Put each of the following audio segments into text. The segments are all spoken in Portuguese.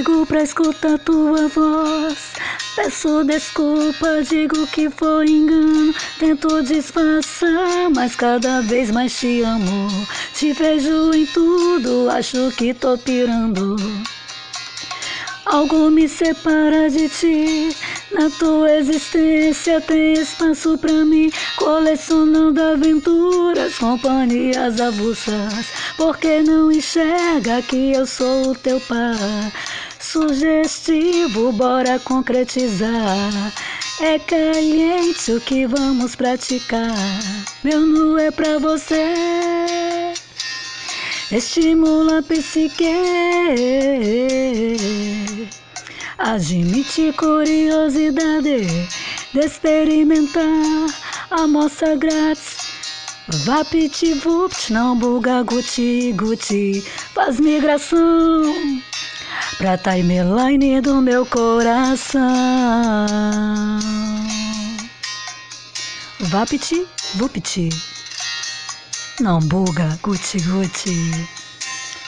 Ligo pra escutar tua voz. Peço desculpa, digo que foi engano. Tento disfarçar, mas cada vez mais te amo. Te vejo em tudo, acho que tô pirando. Algo me separa de ti. Na tua existência tem espaço pra mim. Colecionando aventuras, companhias avulsas. Porque não enxerga que eu sou o teu pai? Sugestivo, bora concretizar. É caliente o que vamos praticar. Meu nu é pra você estimula a psique. Admite curiosidade de experimentar amostra grátis. Vapt-vupt, não buga guti guti, faz migração pra timeline do meu coração. Vapt-vupt. Não buga, guti guti.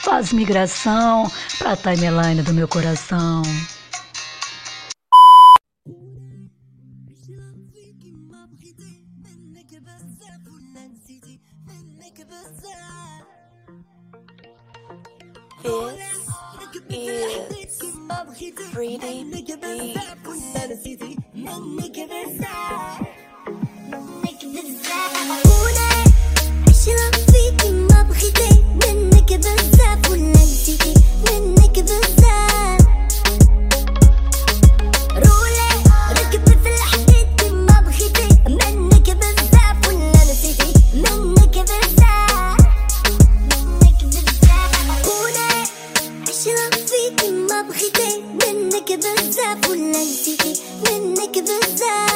Faz migração pra timeline do meu coração. Is بغيتي منك بزاف منك بزاف بزاف ولا نسيتي منك بزاف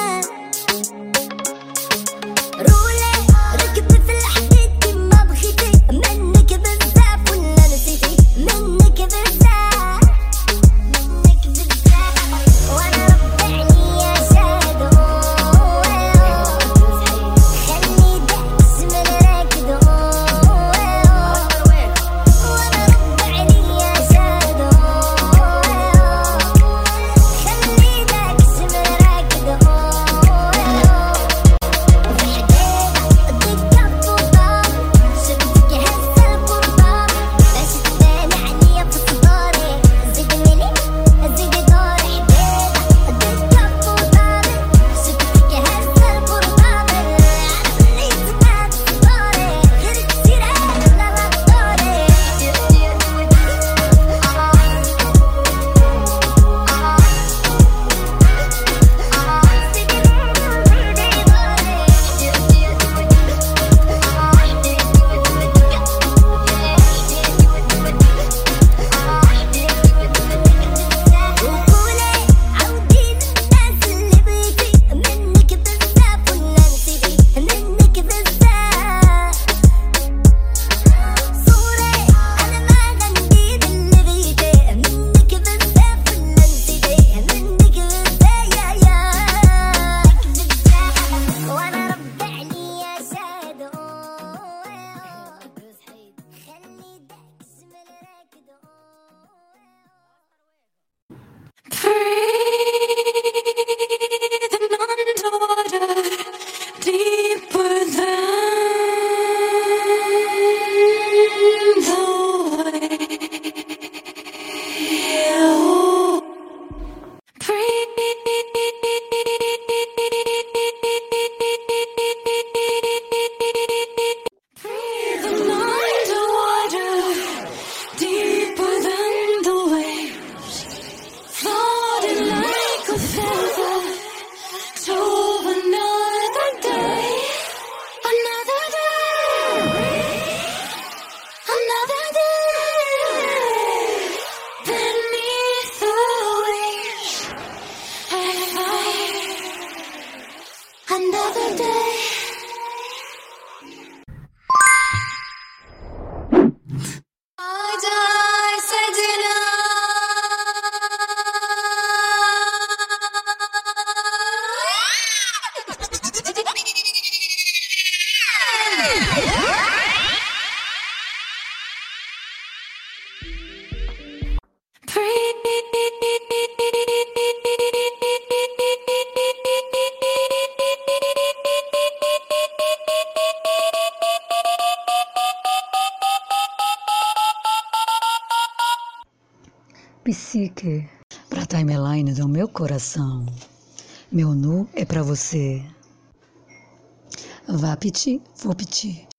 Vá pedir, vou pedir.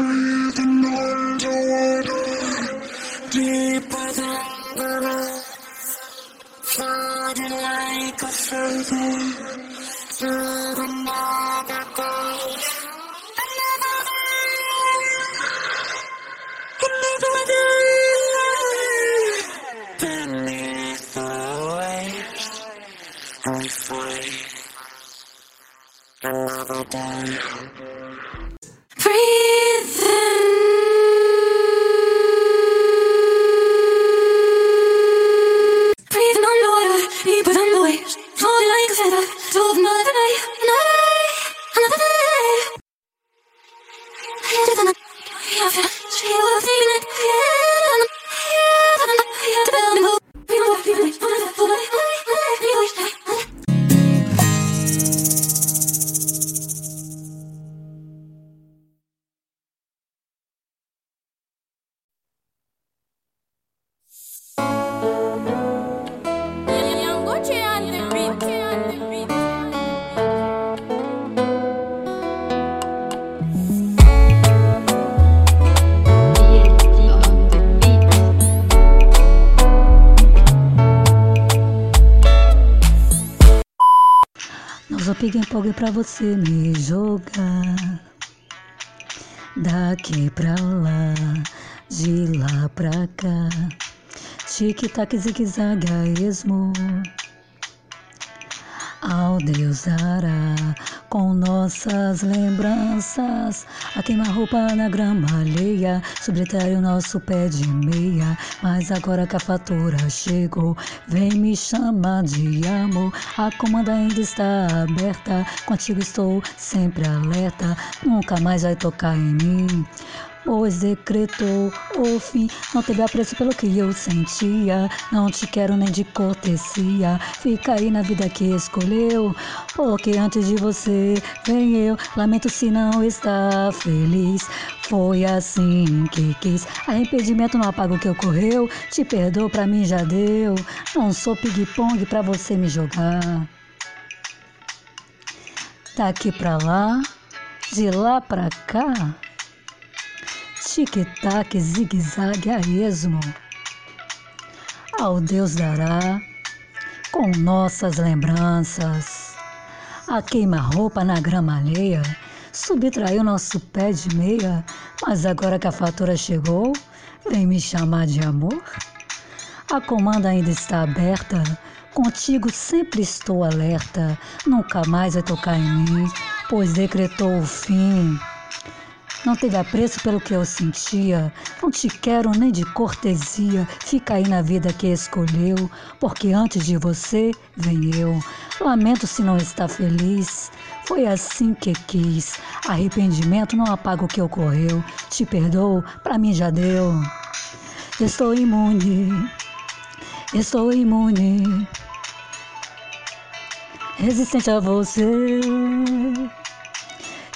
Breathing underwater, deeper than the floating like a feather through another pra você me jogar. Daqui pra lá, de lá pra cá. Tic-tac, zigue-zague, esmo. Ao Deus dará com nossas lembranças a queima-roupa na grama alheia, o nosso pé de meia. Mas agora que a fatura chegou, vem me chamar de amor. A comanda ainda está aberta, contigo estou sempre alerta. Nunca mais vai tocar em mim pois decretou o fim. Não teve apreço pelo que eu sentia. Não te quero nem de cortesia. Fica aí na vida que escolheu. Porque antes de você vem eu. Lamento se não está feliz. Foi assim que quis. Arrependimento não apaga o que ocorreu. Te perdoo, pra mim já deu. Não sou ping-pong pra você me jogar. Daqui pra lá, de lá pra cá. Tic-tac, zigue-zague a esmo. Ao Deus dará com nossas lembranças. A queima-roupa na grama alheia subtraiu nosso pé de meia, mas agora que a fatura chegou, vem me chamar de amor. A comanda ainda está aberta, contigo sempre estou alerta, nunca mais vai tocar em mim, pois decretou o fim. Não teve apreço pelo que eu sentia, não te quero nem de cortesia, fica aí na vida que escolheu, porque antes de você vem eu. Lamento se não está feliz, foi assim que quis. Arrependimento não apaga o que ocorreu, te perdoo, pra mim já deu. Estou imune, estou imune, resistente a você.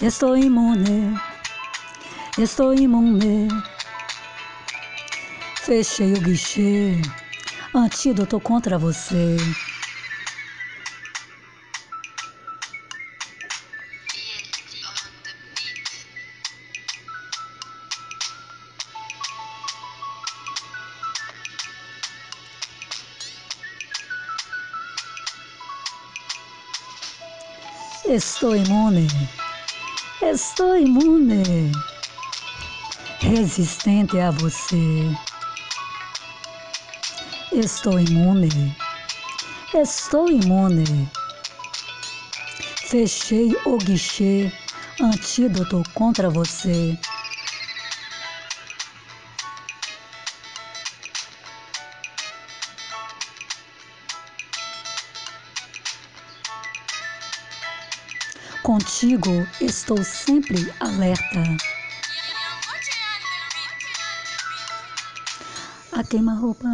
Estou imune. Estou imune. Fechei o guichê. Antídoto contra você. Estou imune. Estou imune resistente a você. Estou imune. Estou imune. Fechei o guichê, antídoto contra você. Contigo estou sempre alerta. A queima-roupa.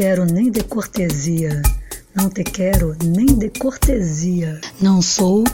Quero nem de cortesia. Não te quero nem de cortesia. Não sou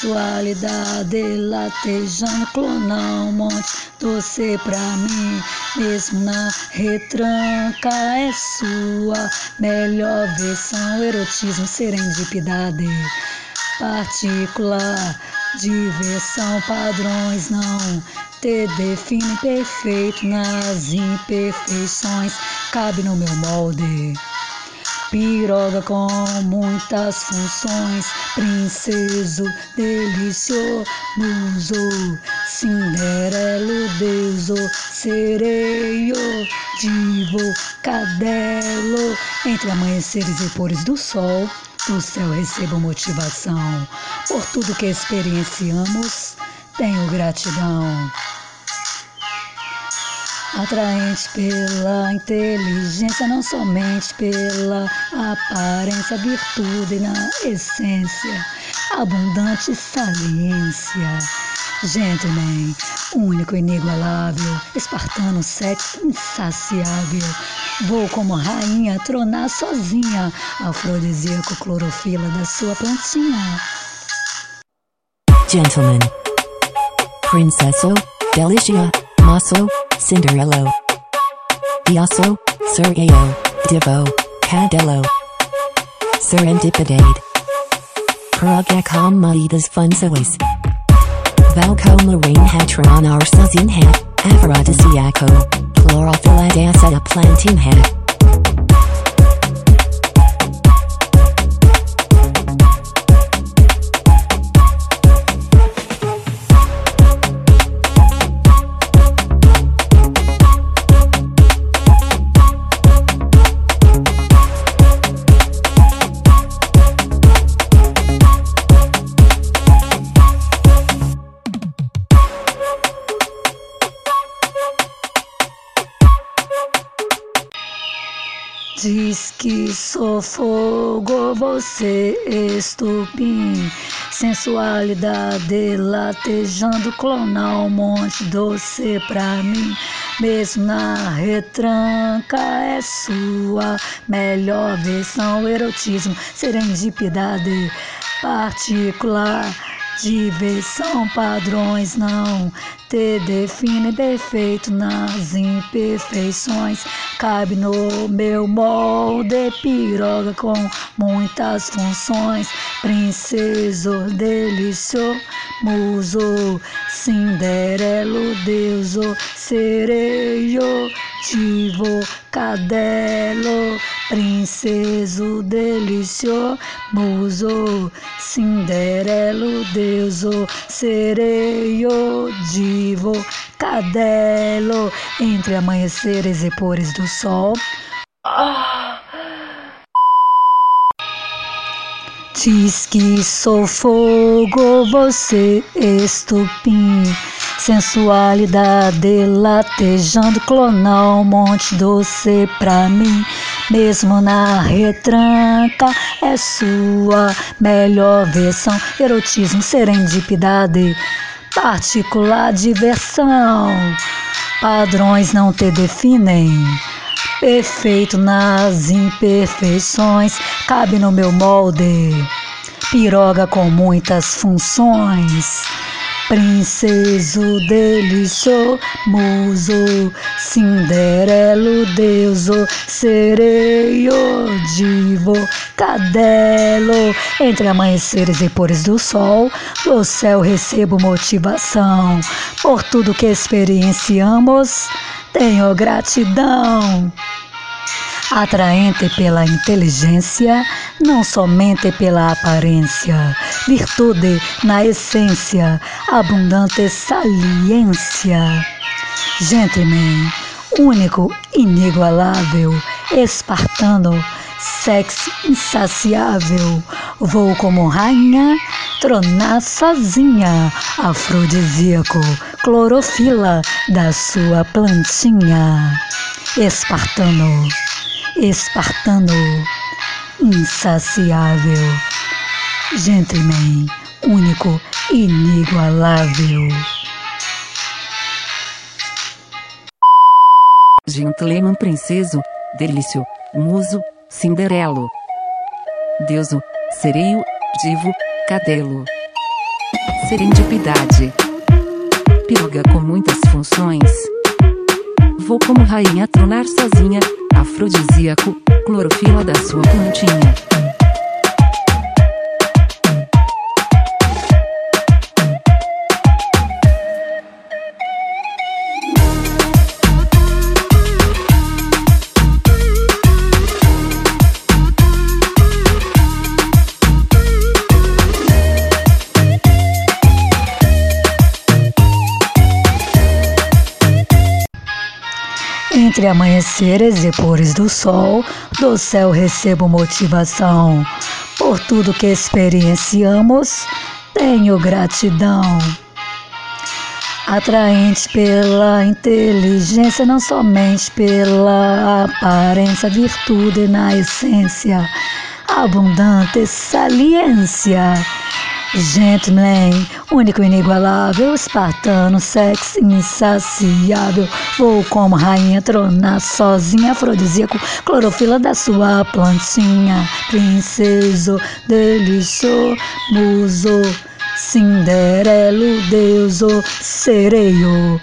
Sensualidade latejando, clonar um monte doce pra mim. Mesmo na retranca é sua melhor versão. Erotismo, serendipidade particular. Diversão, padrões não te define perfeito nas imperfeições. Cabe no meu molde. Piroga com muitas funções, princeso, delicioso, cinderelo, deuso, sereio, divo, cadelo. Entre amanheceres e pores do sol, do céu recebo motivação. Por tudo que experienciamos, tenho gratidão. Atraente pela inteligência, não somente pela aparência, virtude na essência, abundante saliência. Gentleman, único, inigualável, espartano, sexo insaciável. Vou como rainha tronar sozinha, afrodisíaco clorofila da sua plantinha. Gentlemen. Princesso, Delicia, Maso, Cinderello. The Oslo, Divo, Cadello. Serendipidade. Pragacom Maidas Funsois. Valco, Lorraine, Hatron Arsazin Hat, Aphrodisiaco, que sou fogo, você estupim. Sensualidade latejando, clonar um monte doce pra mim. Mesmo na retranca é sua melhor versão. Erotismo, serendipidade particular. diversão, padrões não te define perfeito nas imperfeições. Cabe no meu molde, piroga com muitas funções. Princeso, delicioso, muso, cinderelo, deuso, sereio, divo, cadelo, princeso, delicioso, muso, cinderelo, deuso, sereio, divo, cadelo, entre amanheceres e pores do sol. Diz que sou fogo, você estupim. Sensualidade latejando, clonar um monte doce pra mim. Mesmo na retranca, é sua melhor versão. Erotismo, serendipidade, particular diversão. Padrões não te definem. Perfeito nas imperfeições, cabe no meu molde. Piroga com muitas funções. Princeso, delicioso, cinderelo, deuso, sereio, divo, cadelo. Entre amanheceres e pores do sol, do céu recebo motivação. Por tudo que experienciamos, tenho gratidão. Atraente pela inteligência, não somente pela aparência, virtude na essência, abundante saliência. Gentleman, único, inigualável, espartano, sexo insaciável, vou como rainha, tronar sozinha, afrodisíaco, clorofila da sua plantinha. Espartano, espartano, insaciável, gentleman, único, inigualável. Gentleman princeso, delício, muso, cinderelo. Deuso, sereio, divo, cadelo. Serendipidade. Piroga com muitas funções. Vou como rainha tronar sozinha, afrodisíaco, clorofila da sua plantinha. Entre amanheceres e pores do sol, do céu recebo motivação. Por tudo que experienciamos, tenho gratidão. Atraente pela inteligência, não somente pela aparência, virtude na essência, abundante saliência. Gentleman, único inigualável, espartano, sexo insaciável. Vou como rainha tronar sozinha, afrodisíaco, clorofila da sua plantinha. Princeso, delicioso, muso, cinderelo, deuso, sereio,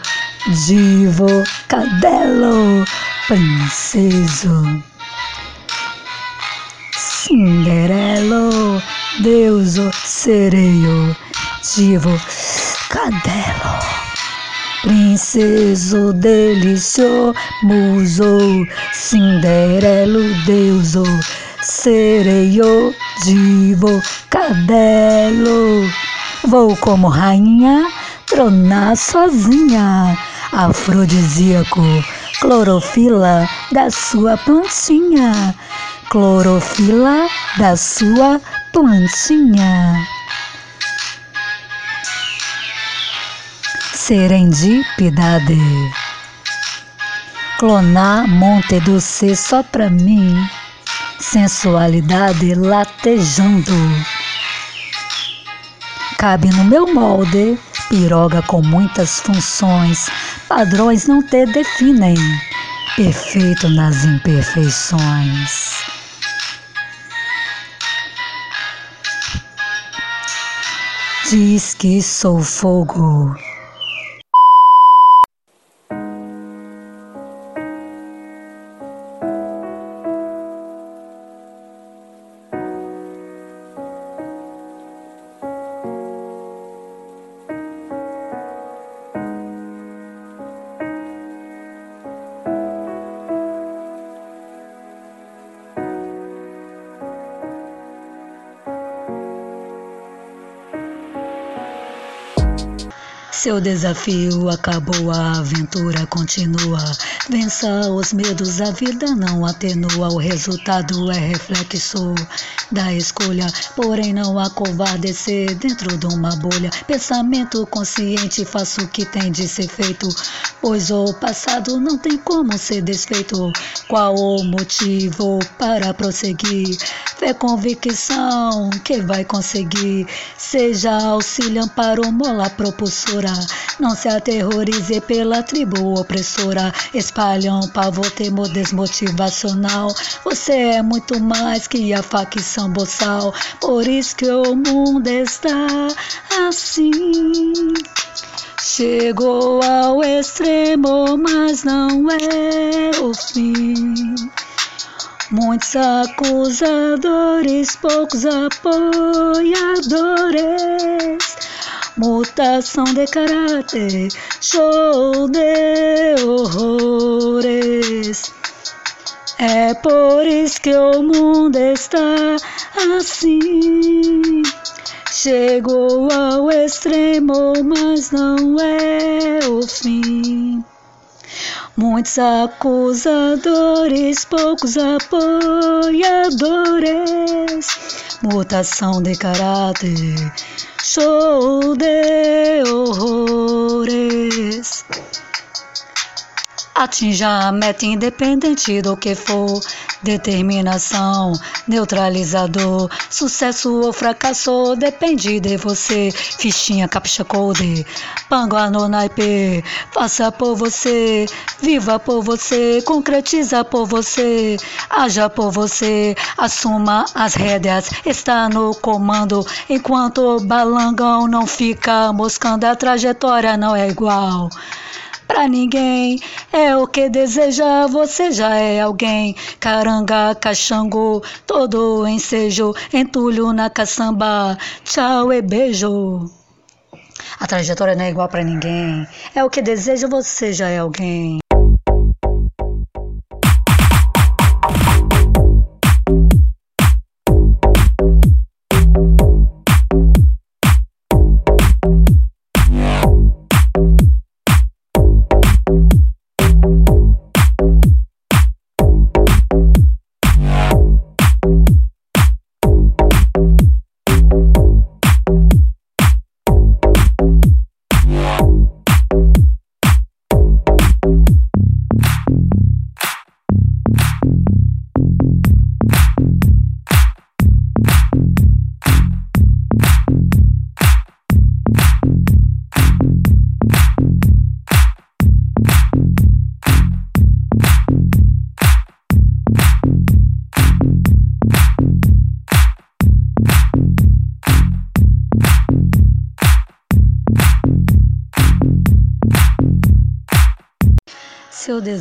divo, cadelo, princeso. Cinderelo, deuso, sereio, divo, cadelo. Princeso, delicioso, muso, cinderelo, deuso, sereio, divo, cadelo. Vou como rainha, tronar sozinha, afrodisíaco, clorofila da sua plantinha clorofila da sua plantinha. Serendipidade. Clonar Monte do C só pra mim. Sensualidade latejando. Cabe no meu molde, piroga com muitas funções, padrões não te definem, perfeito nas imperfeições. Diz que sou fogo. Seu desafio acabou, a aventura continua. Vença os medos, a vida não atenua. O resultado é reflexo da escolha, porém não acovardecer dentro de uma bolha. Pensamento consciente, faço o que tem de ser feito, pois o passado não tem como ser desfeito. Qual o motivo para prosseguir? Fé, convicção que vai conseguir. Seja auxílio, amparo, mola propulsora. Não se aterrorize pela tribo opressora. Espalham pavor, temor desmotivacional. Você é muito mais que a facção boçal. Por isso que o mundo está assim. Chegou ao extremo, mas não é o fim. Muitos acusadores, poucos apoiadores. Mutação de caráter, show de horrores. É por isso que o mundo está assim. Chegou ao extremo, mas não é o fim. Muitos acusadores, poucos apoiadores. Mutação de caráter, show de horrores. Atinja a meta independente do que for. Determinação, neutralizador. Sucesso ou fracasso depende de você. Fichinha, captcha code. Panguá no naipe. Faça por você. Viva por você. Concretiza por você. Haja por você. Assuma as rédeas. Está no comando. Enquanto o balangão não fica moscando, a trajetória não é igual pra ninguém. É o que deseja, você já é alguém. Caranga, caxango, todo ensejo, entulho na caçamba. Tchau e beijo. A trajetória não é igual pra ninguém. É o que deseja, você já é alguém.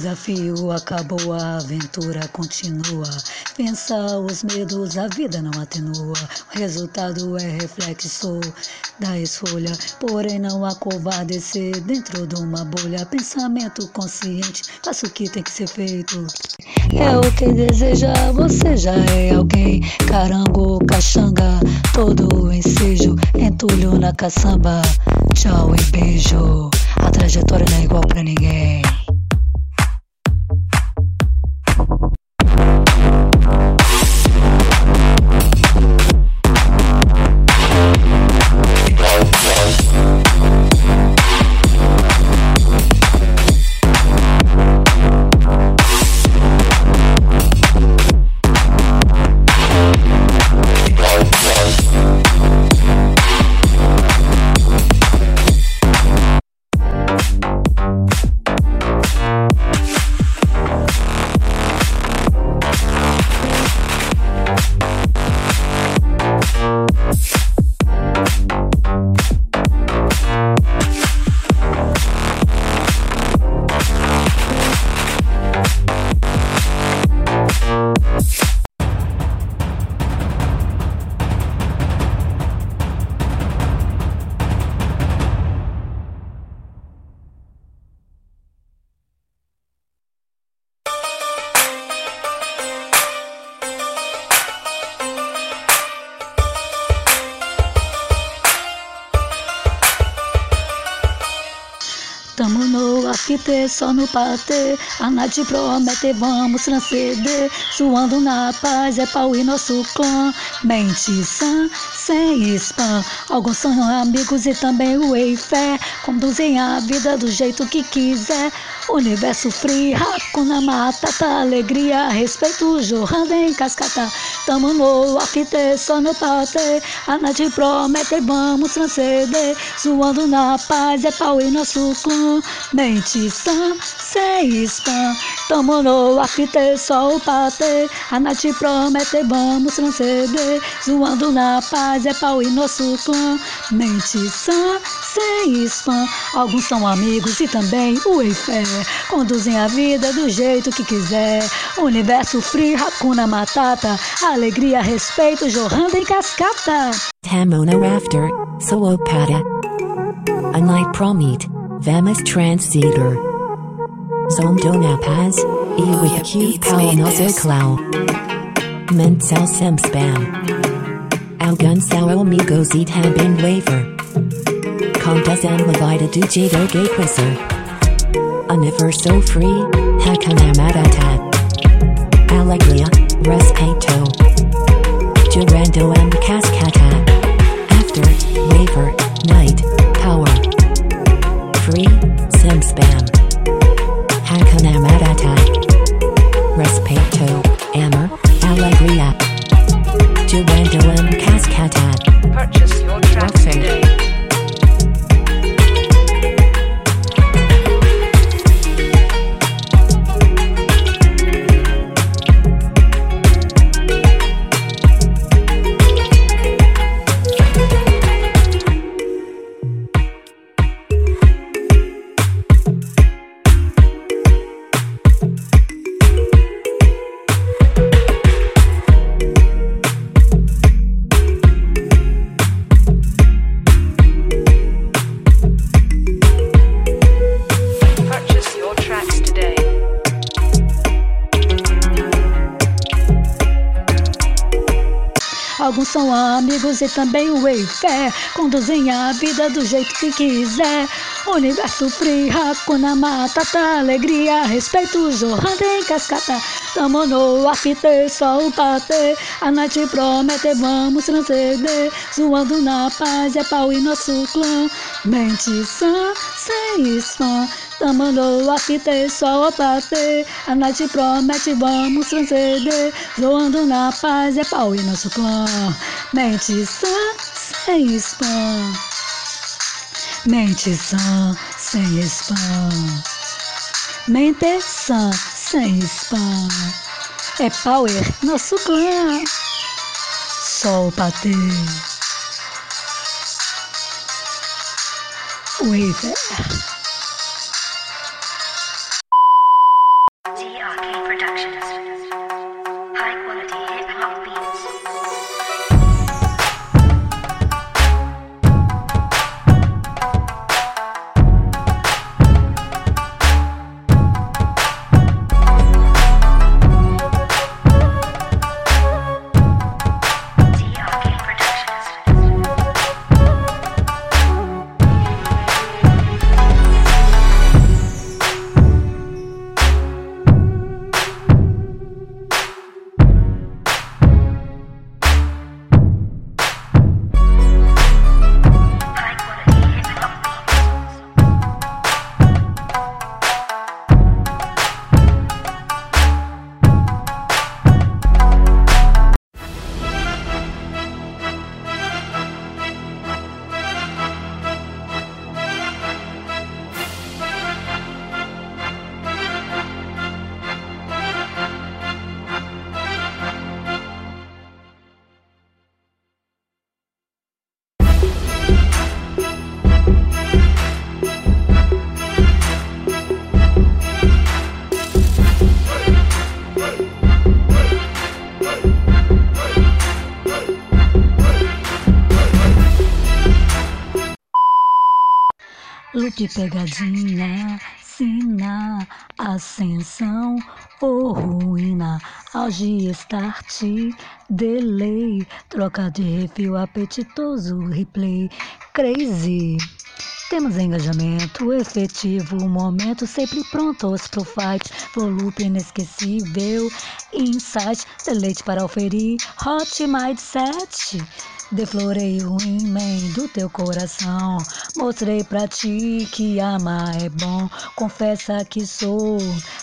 Desafio acabou, a aventura continua. Pensa os medos, a vida não atenua. O resultado é reflexo da escolha, porém não acovardecer dentro de uma bolha. Pensamento consciente, faça o que tem que ser feito. É o que deseja, você já é alguém. Carango, caxanga, todo ensejo, entulho na caçamba. Tchau e beijo. A trajetória não é igual pra ninguém. After só no patê. A Nath promete, vamos transcender. Suando na paz, é pau e nosso clã. Mente sã, sem spam. Alguns são amigos e também o Eiffel. Conduzem a vida do jeito que quiser. Universo free, Hakuna Matata, alegria, respeito, jorrando em cascata. Tamo no after, só no patê. A Nath promete, vamos transcender. Zoando na paz, é pau e nosso clã. Mente sã. Tamo no after, só o patê. A Nath promete, vamos transcender. Zoando na paz, é pau e nosso clã. Mente sã, sem spam. Alguns são amigos e também o Eiffel. Conduzem a vida do jeito que quiser. Universo free, Hakuna Matata. alegria, respeito, jorrando em cascata. Ramona Rafter, Soopata. Unlike Promit, Vamos Transitor. Zondona Paz, e with Q Palanoso Clau. Mental Sem Spam. Algonzao Amigos e Também Waver. Contas and Levita do Jado Gay Quisser. Universo Free, Hakanamadatat. Alegria respeto. Durando and amigos e também o Eiffel. Conduzem a vida do jeito que quiser. Universo free, Hakuna Matata. Alegria, respeito, jorrando em cascata. Tamo no after, só o patê. A noite promete, vamos transcender. Zoando na paz, é pau e nosso clã. Mente sã, sem spam. Tamo no after, só o patê. A noite promete, vamos transcender. Zoando na paz, é pau e nosso clã. Mente sã, sem spam. Mente sã, sem spam. Mente sã, sem spam. É power, nosso clã. O patê. Waver. Lupe pegadinha, sina, ascensão ou ruína, auge, start, delay, troca de refil, apetitoso, replay, crazy. Temos engajamento efetivo, momento sempre prontos pro fight, volume inesquecível, insight, deleite para oferir, hot mindset. Deflorei o imen do teu coração, mostrei pra ti que amar é bom, confessa que sou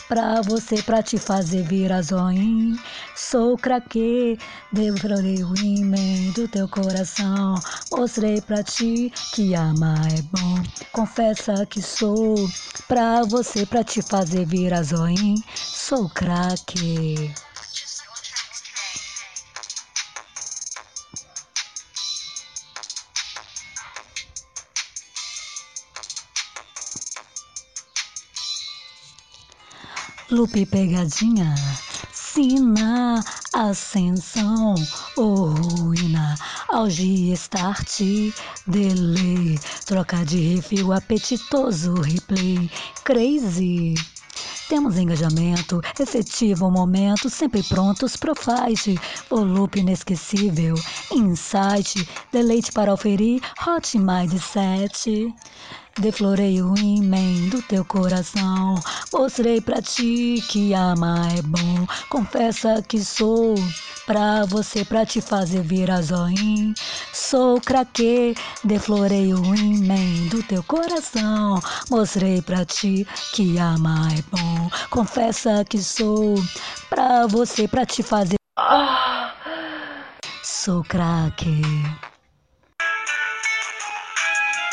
pra você, pra te fazer virar zoinho. Sou craque, deflorei o imen do teu coração, mostrei pra ti que amar é bom, confessa que sou pra você, pra te fazer virar zoinho. Sou craque. Lupe pegadinha, sina, ascensão, ou ruína, auge, start, delay, troca de refil, apetitoso replay, crazy. Temos engajamento, efetivo momento, sempre prontos pro fight, volume inesquecível, insight, deleite para oferir, hot mindset. Deflorei o imen do teu coração, mostrei pra ti que amar é bom, confessa que sou pra você, pra te fazer virar zoinho. Sou craque, deflorei o imen do teu coração, mostrei pra ti que amar é bom, confessa que sou pra você, pra te fazer. Sou craque.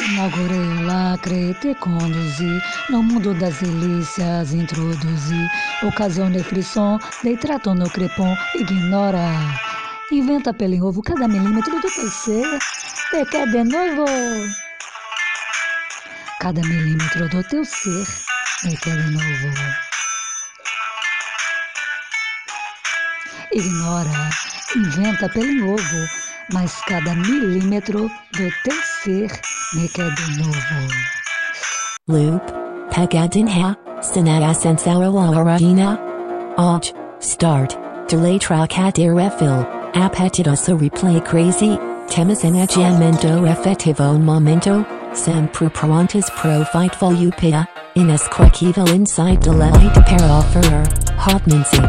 Inaugurei lacre, te conduzi no mundo das delícias, introduzi. Ocasionei frisson, dei trato no crepom, ignora. Inventa pelo ovo cada milímetro do teu ser, te quer de novo. Cada milímetro do teu ser, me quer de novo. Ignora, inventa pelo ovo, mas cada milímetro do teu ser me quer de novo. Loop, Pegadinha, Sanaya Sensarawarina. Alt, Start, Delay Track at Irefil, Apetitoso Replay Crazy, Temas Enaggiamento Effettivo Momento, Sempre Prontas Pro Fight Volupia, Inesquequivel Insight Delight Para Offerer, Hotmancy.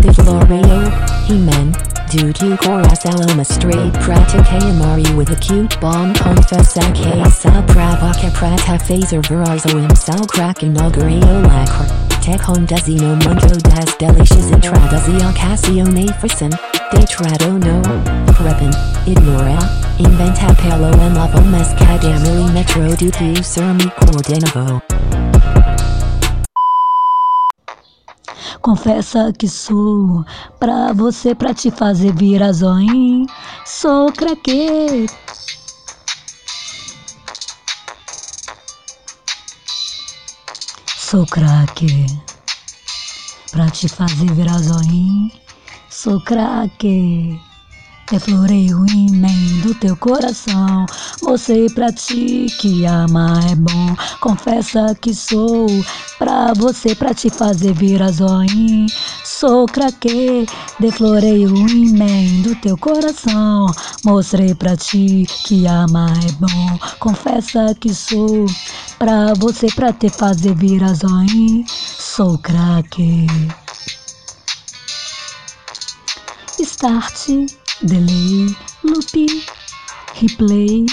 Defloreo, He-Men, Dudu Chorus Aloma Street Prata Kayamari with acute bomb confess AK Sal Pravaka Prata Phaser Verazoim Sal Kraken Augurio Lacquer Tech Honda desino Mungo Das Delicious Intradazia Casio de Detrado No Preppin Ignora Inventa Palo and Lavo Mescadamili Metro Dutu Cerami Cordinovo Confessa que sou pra você, pra te fazer virar zoinho. Sou craque. Sou craque. Pra te fazer virar zoinho. Sou craque. Deflorei o imen do teu coração. Mostrei pra ti que amar é bom. Confessa que sou pra você, pra te fazer virar zoinho. Sou craque, deflorei o imen do teu coração. Mostrei pra ti que amar é bom. Confessa que sou pra você, pra te fazer virar zoinho. Sou craque. Start, delay, loop, replay,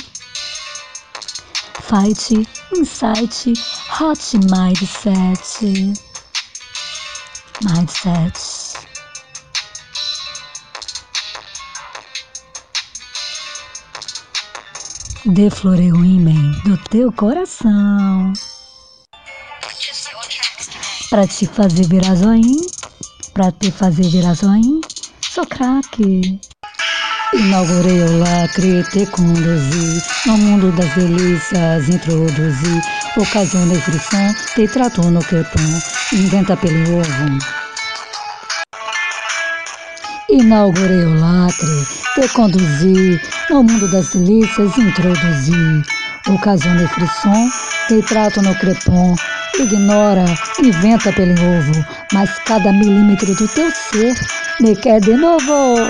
fight, insight, hot mindset, mindset. Deflorei o imen do teu coração pra te fazer virar zoinho, pra te fazer virar zoinho. Sou craque. Inaugurei o lacre, te conduzi no mundo das delícias, introduzi. Ocasionei frição, te tratou no crepom, inventa pelo ovo. Inaugurei o lacre, te conduzi no mundo das delícias, introduzi. Ocasionei frisson, te trato no crepom, ignora, inventa pelo ovo, mas cada milímetro do teu ser me quer de novo.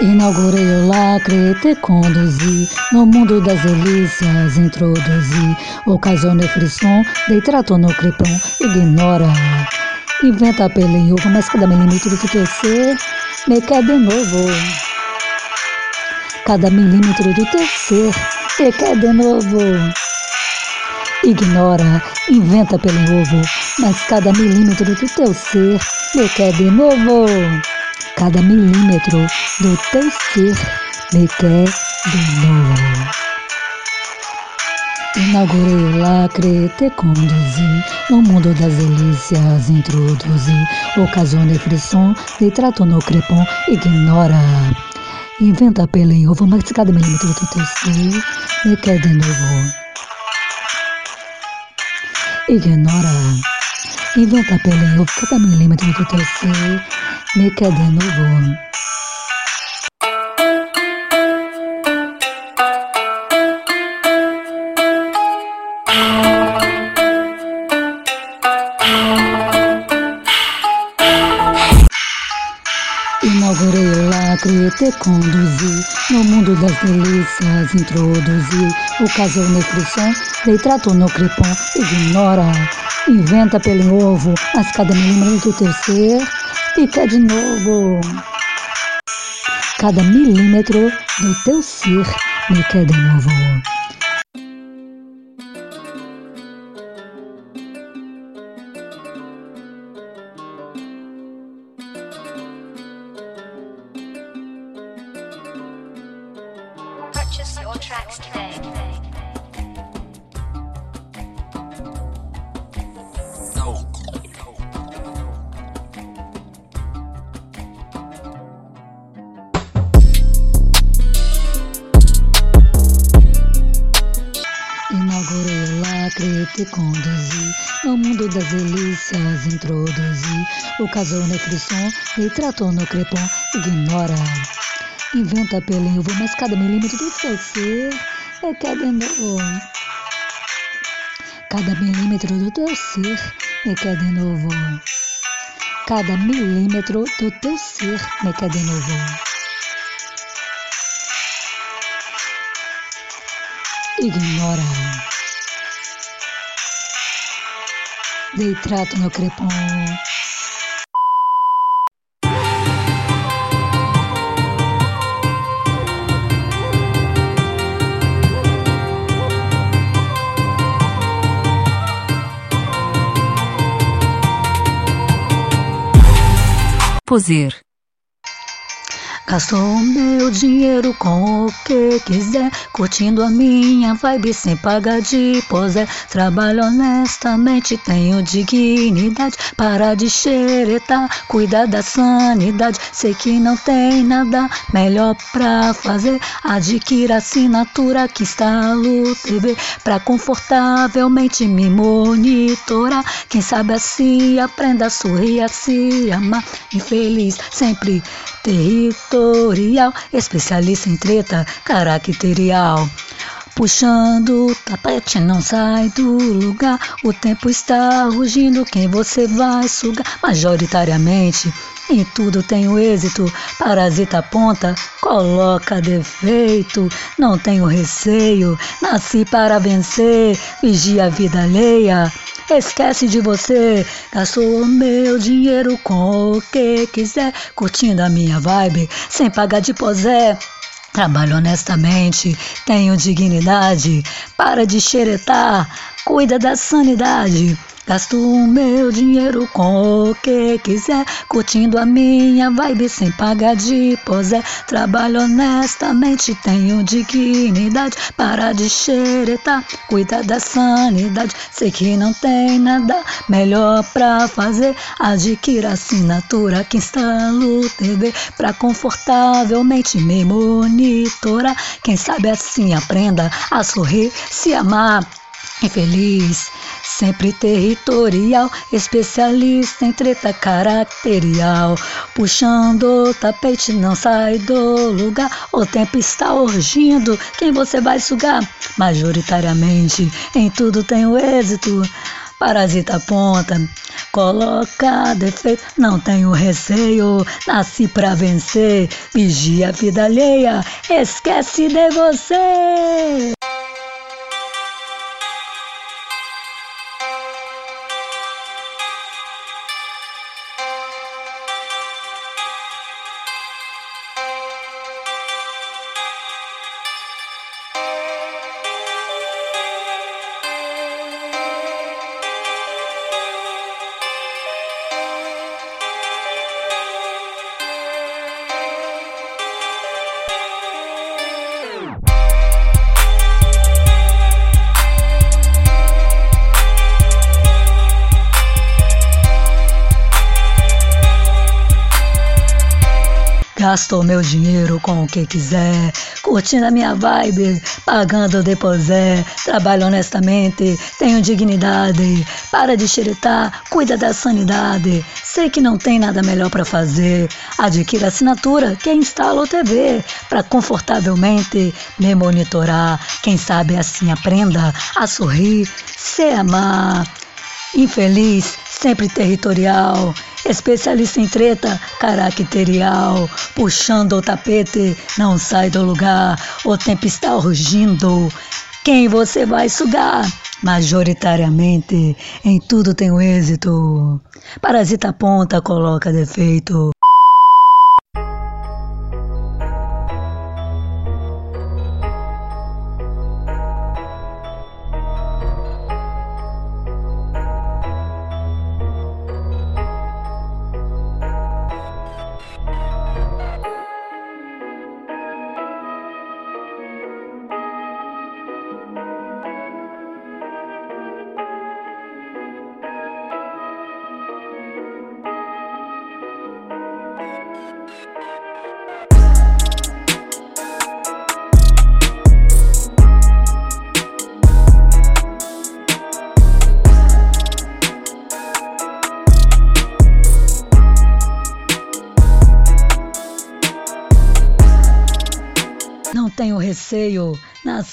Inaugurei o lacre, te conduzi No mundo das delícias, introduzi. Ocasionei frisson, dei trato no crepom Ignora, inventa pela ovo Mas cada milímetro do teu ser Me quer de novo. Cada milímetro do teu ser Me quer de novo. Ignora, inventa pelo ovo Mas cada milímetro do teu ser Me quer de novo Cada milímetro do teu ser me quer de novo. Inaugurei o lacre, te conduzi no mundo das delícias, introduzi. Ocasionei frisson, dei trato no crepom, ignora. Inventa pelo em ovo, mas cada milímetro do teu ser me quer de novo. Ignora. Inventa pelo em ovo, cada milímetro do teu ser me quer de o lacre, te conduzi no mundo das delícias, introduzi o casal nutrição, dei trato no crepom, ignora, inventa pelo ovo, mas cada milímetro do teu ser fica de novo. Cada milímetro do teu ser me quer de novo. Introduzi o casal no frisson, dei trato no crepom, ignora. Inventa ovo, mas cada milímetro do teu ser é cada novo. Cada milímetro do teu ser me quer de novo. Cada milímetro do teu ser me quer de novo. Ignora. Dei trato no crepom. Poser. Gastou meu dinheiro com o que quiser, curtindo a minha vibe sem pagar de posé. Trabalho honestamente, tenho dignidade, para de xeretar, cuidar da sanidade. Sei que não tem nada melhor pra fazer, adquira assinatura que instalo TV, pra confortavelmente me monitorar. Quem sabe assim aprenda a sorrir, a se amar. Infeliz, sempre territorial, especialista em treta caracterial. Puxando o tapete, não sai do lugar. O tempo está rugindo, quem você vai sugar? Majoritariamente, em tudo tenho êxito. Parasita aponta, coloca defeito. Não tenho receio, nasci para vencer. Vigia a vida alheia. Esquece de você, gastou o meu dinheiro com o que quiser, curtindo a minha vibe, sem pagar de posé. Trabalho honestamente, tenho dignidade, para de xeretar, cuida da sanidade. Gasto o meu dinheiro com o que quiser, curtindo a minha vibe sem pagar de posé. Trabalho honestamente, tenho dignidade, para de xeretar, cuida da sanidade. Sei que não tem nada melhor pra fazer, adquira assinatura que instalo TV, pra confortavelmente me monitorar. Quem sabe assim aprenda a sorrir, se amar. Infeliz, sempre territorial, especialista em treta caracterial. Puxando o tapete, não sai do lugar. O tempo está urgindo, quem você vai sugar? Majoritariamente, em tudo tenho êxito. Parasita aponta, coloca defeito, não tenho receio, nasci pra vencer, vigia a vida alheia, esquece de você. Gasto meu dinheiro com o que quiser, curtindo a minha vibe, pagando o deposé, trabalho honestamente, tenho dignidade, para de xeretar, cuida da sanidade. Sei que não tem nada melhor para fazer, adquira assinatura que instala o TV para confortavelmente me monitorar. Quem sabe assim aprenda a sorrir, se amar. Infeliz, sempre territorial, especialista em treta caracterial, puxando o tapete, não sai do lugar, o tempo está urgindo. Quem você vai sugar? Majoritariamente, em tudo tem o êxito. Parasita ponta, coloca defeito.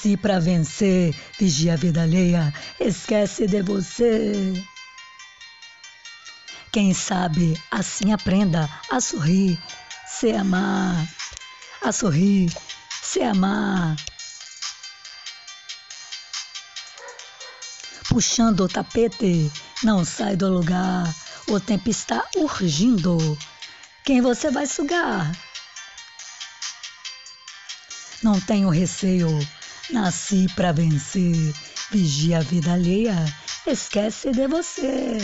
Nasci pra vencer. Vigia a vida alheia, esquece de você. Quem sabe assim aprenda a sorrir, se amar, a sorrir, se amar. Puxando o tapete, não sai do lugar. O tempo está urgindo. Quem você vai sugar? Não tenho receio, nasci pra vencer. Vigia a vida alheia, esquece de você.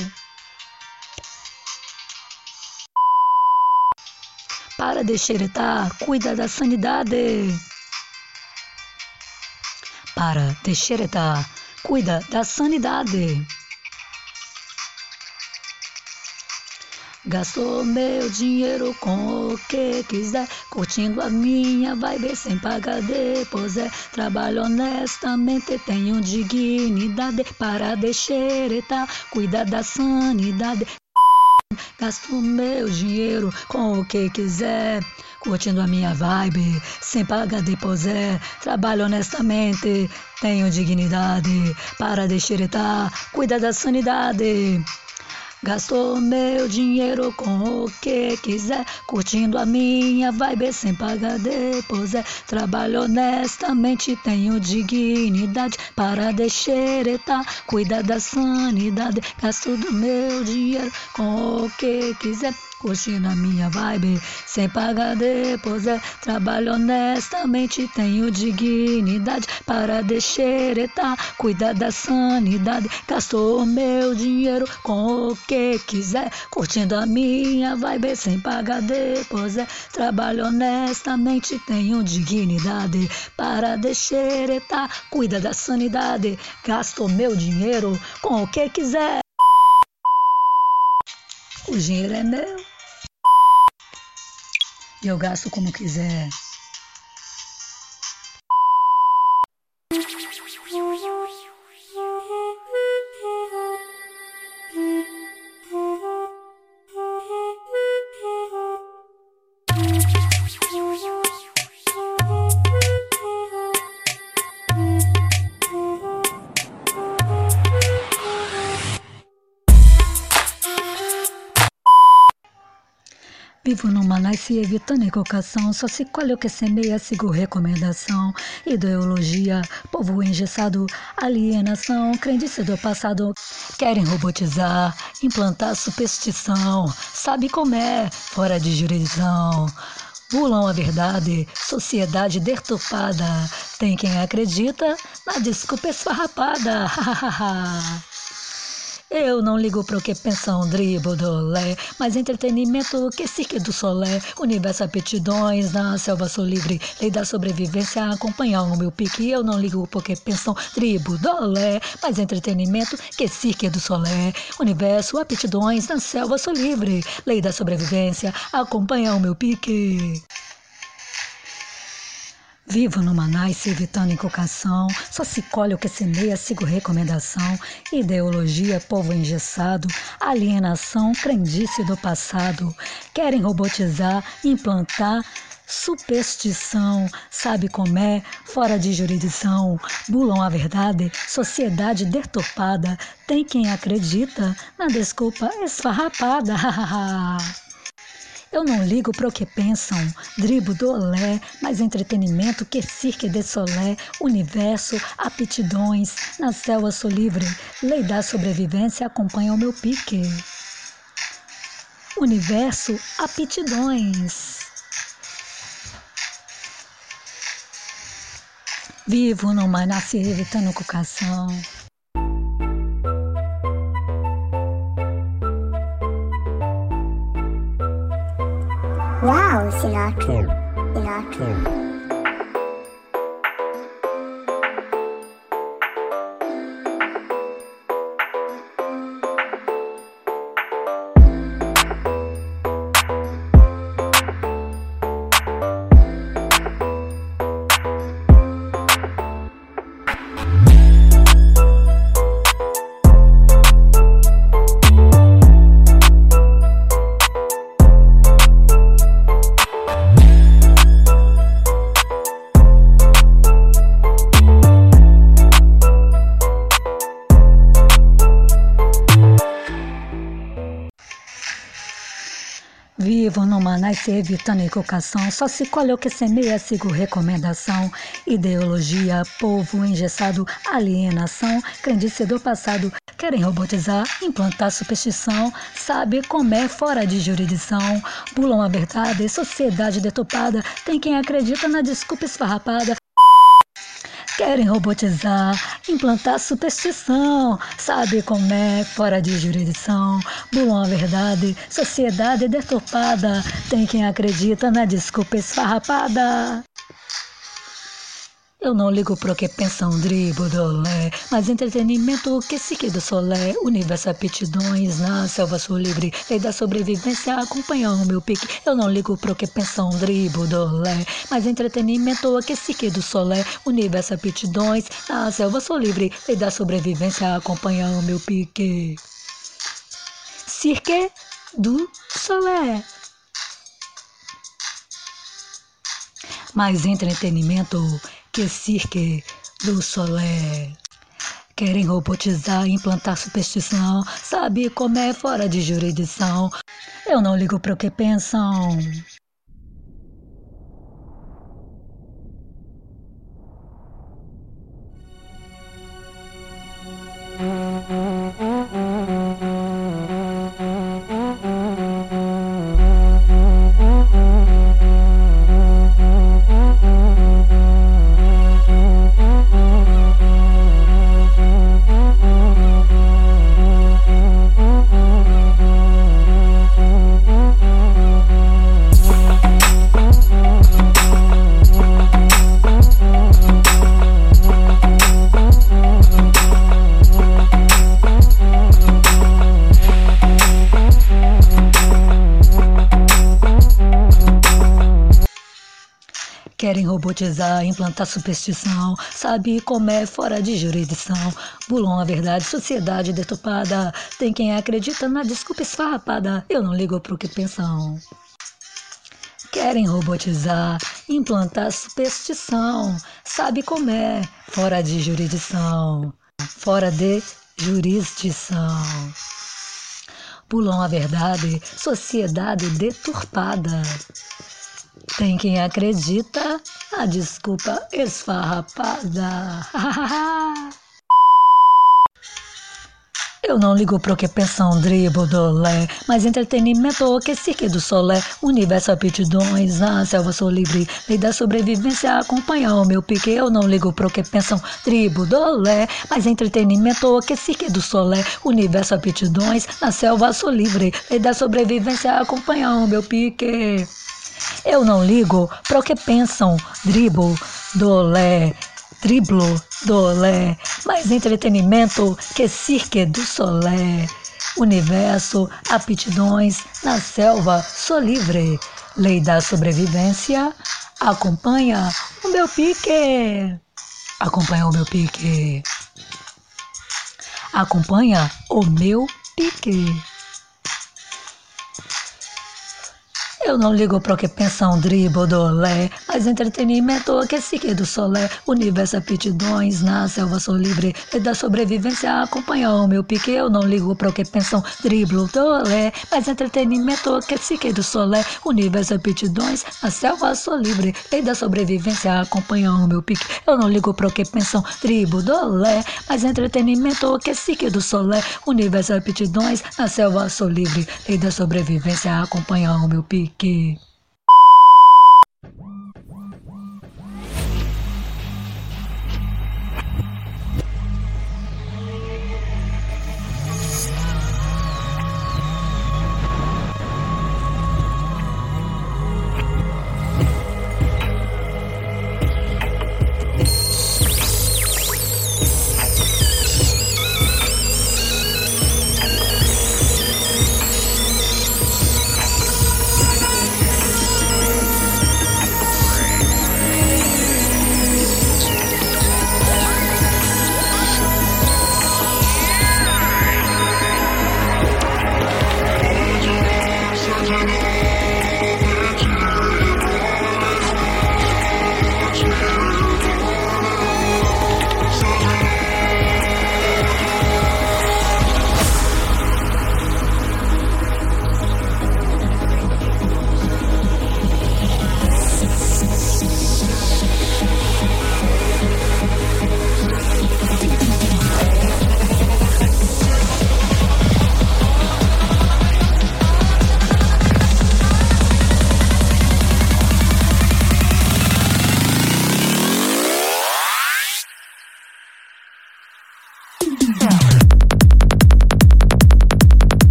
Para de xeretar, cuida da sanidade. Para de xeretar, cuida da sanidade. Gastou meu dinheiro com o que quiser, curtindo a minha vibe sem pagar deposé. Trabalho honestamente, tenho dignidade para deixeretar, cuida da sanidade. Gasto meu dinheiro com o que quiser, curtindo a minha vibe, sem pagar deposé. Trabalho honestamente, tenho dignidade para deixeretar, cuida da sanidade. Gastou meu dinheiro com o que quiser, curtindo a minha vibe sem pagar deposé. Trabalho honestamente, tenho dignidade para deixeretar, cuida da sanidade. Gasto do meu dinheiro com o que quiser. Curtindo a minha vibe, sem pagar deposé. Trabalho honestamente, tenho dignidade para deixeretar, cuida da sanidade. Gastou meu dinheiro com o que quiser, curtindo a minha vibe, sem pagar deposé. Trabalho honestamente, tenho dignidade para deixeretar, cuida da sanidade. Gastou meu dinheiro com o que quiser. O dinheiro é meu. E eu gasto como quiser. Vivo numa nice evitando equivocação, só se colhe o que semeia, sigo recomendação. Ideologia, povo engessado, alienação, crendice do passado. Querem robotizar, implantar superstição, sabe como é, fora de jurisdição. Bulam a verdade, sociedade deturpada. Tem quem acredita na desculpa esfarrapada. Eu não ligo pro que pensam dribo do lé, mas entretenimento que cirque do solé, universo aptidões, na selva sou livre, lei da sobrevivência acompanhar o meu pique. Eu não ligo pro que pensam dribo do lé, mas entretenimento que cirque do solé, universo aptidões, na selva sou livre, lei da sobrevivência acompanhar o meu pique. Vivo numa nice evitando inculcação, só se colhe o que semeia, sigo recomendação, ideologia, povo engessado, alienação, crendice do passado, querem robotizar, implantar, superstição, sabe como é, fora de jurisdição, bulam a verdade, sociedade deturpada, tem quem acredita na desculpa esfarrapada, Eu não ligo pro que pensam, dribo do olé, mas entretenimento que cirque de solé, universo, aptidões, na selva sou livre, lei da sobrevivência acompanha o meu pique. Universo, aptidões. Vivo numa nasce evitando cucação. Inaku. Inaku. Nice evitando equivocação, só se colhe o que semeia, sigo recomendação. Ideologia, povo engessado, alienação, crendice do passado. Querem robotizar, implantar superstição, sabe como é fora de jurisdição. Bulam a verdade, sociedade deturpada, tem quem acredita na desculpa esfarrapada. Querem robotizar, implantar superstição, sabe como é, fora de jurisdição, bulam a verdade, sociedade deturpada, tem quem acredita na desculpa esfarrapada. Eu não ligo pro que pensam dribo do lé, mas entretenimento que se do solé, universo aptidões, na selva sou livre, lei da sobrevivência acompanhar o meu pique. Eu não ligo pro que pensam dribo do lé, mas entretenimento que se do solé, universo aptidões, na selva sou livre, lei da sobrevivência acompanhar o meu pique. Cirque do solé. mais entretenimento que cirque do solé. Querem robotizar, implantar superstição, sabe como é fora de jurisdição. Eu não ligo pro que pensam. Robotizar, implantar superstição, sabe como é fora de jurisdição. Bulam a verdade, sociedade deturpada. Tem quem acredita na desculpa esfarrapada. Eu não ligo pro que pensam. Querem robotizar, implantar superstição, sabe como é fora de jurisdição. Fora de jurisdição. manipulam a verdade, sociedade deturpada. Tem quem acredita, a desculpa esfarrapada. Eu não ligo pro que pensam dribo dolé, mas entretenimento que cirque do solé, universo aptidões, na selva sou livre, lei da sobrevivência acompanha o meu pique. Eu não ligo pro que pensam dribo dolé, mas entretenimento que cirque do solé, universo aptidões, na selva sou livre, lei da sobrevivência acompanha o meu pique. Eu não ligo pro que pensam dribo dolé, driblo, dolé, mais entretenimento que cirque do solé. Universo, aptidões, na selva, sou livre. Lei da sobrevivência, acompanha o meu pique. Acompanha o meu pique. Acompanha o meu pique. Eu não ligo pro que pensam dribo dolé, mas entretenimento que sique do solé, universo aptidões, na selva sou livre, e da sobrevivência acompanha o meu pique. Eu não ligo pro que pensam driblo dolé, mas entretenimento que sique do solé, universo aptidões, na selva sou livre, e da sobrevivência acompanha o meu pique. Eu não ligo pro que pensam dribo dolé, mas entretenimento que sique do solé, universo aptidões, na selva sou livre, lei da sobrevivência acompanha o meu pique. Driblo,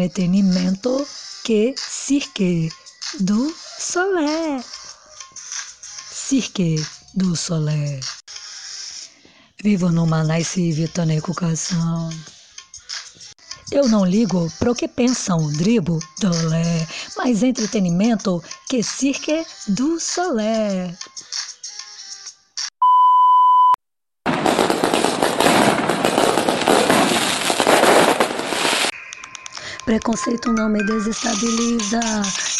Entretenimento que cirque do Solé. Cirque do Solé. Vivo numa nice vitaneco canção. Eu não ligo pro que pensam, dribo, dolé, mais entretenimento que cirque do solé. Preconceito não me desestabiliza.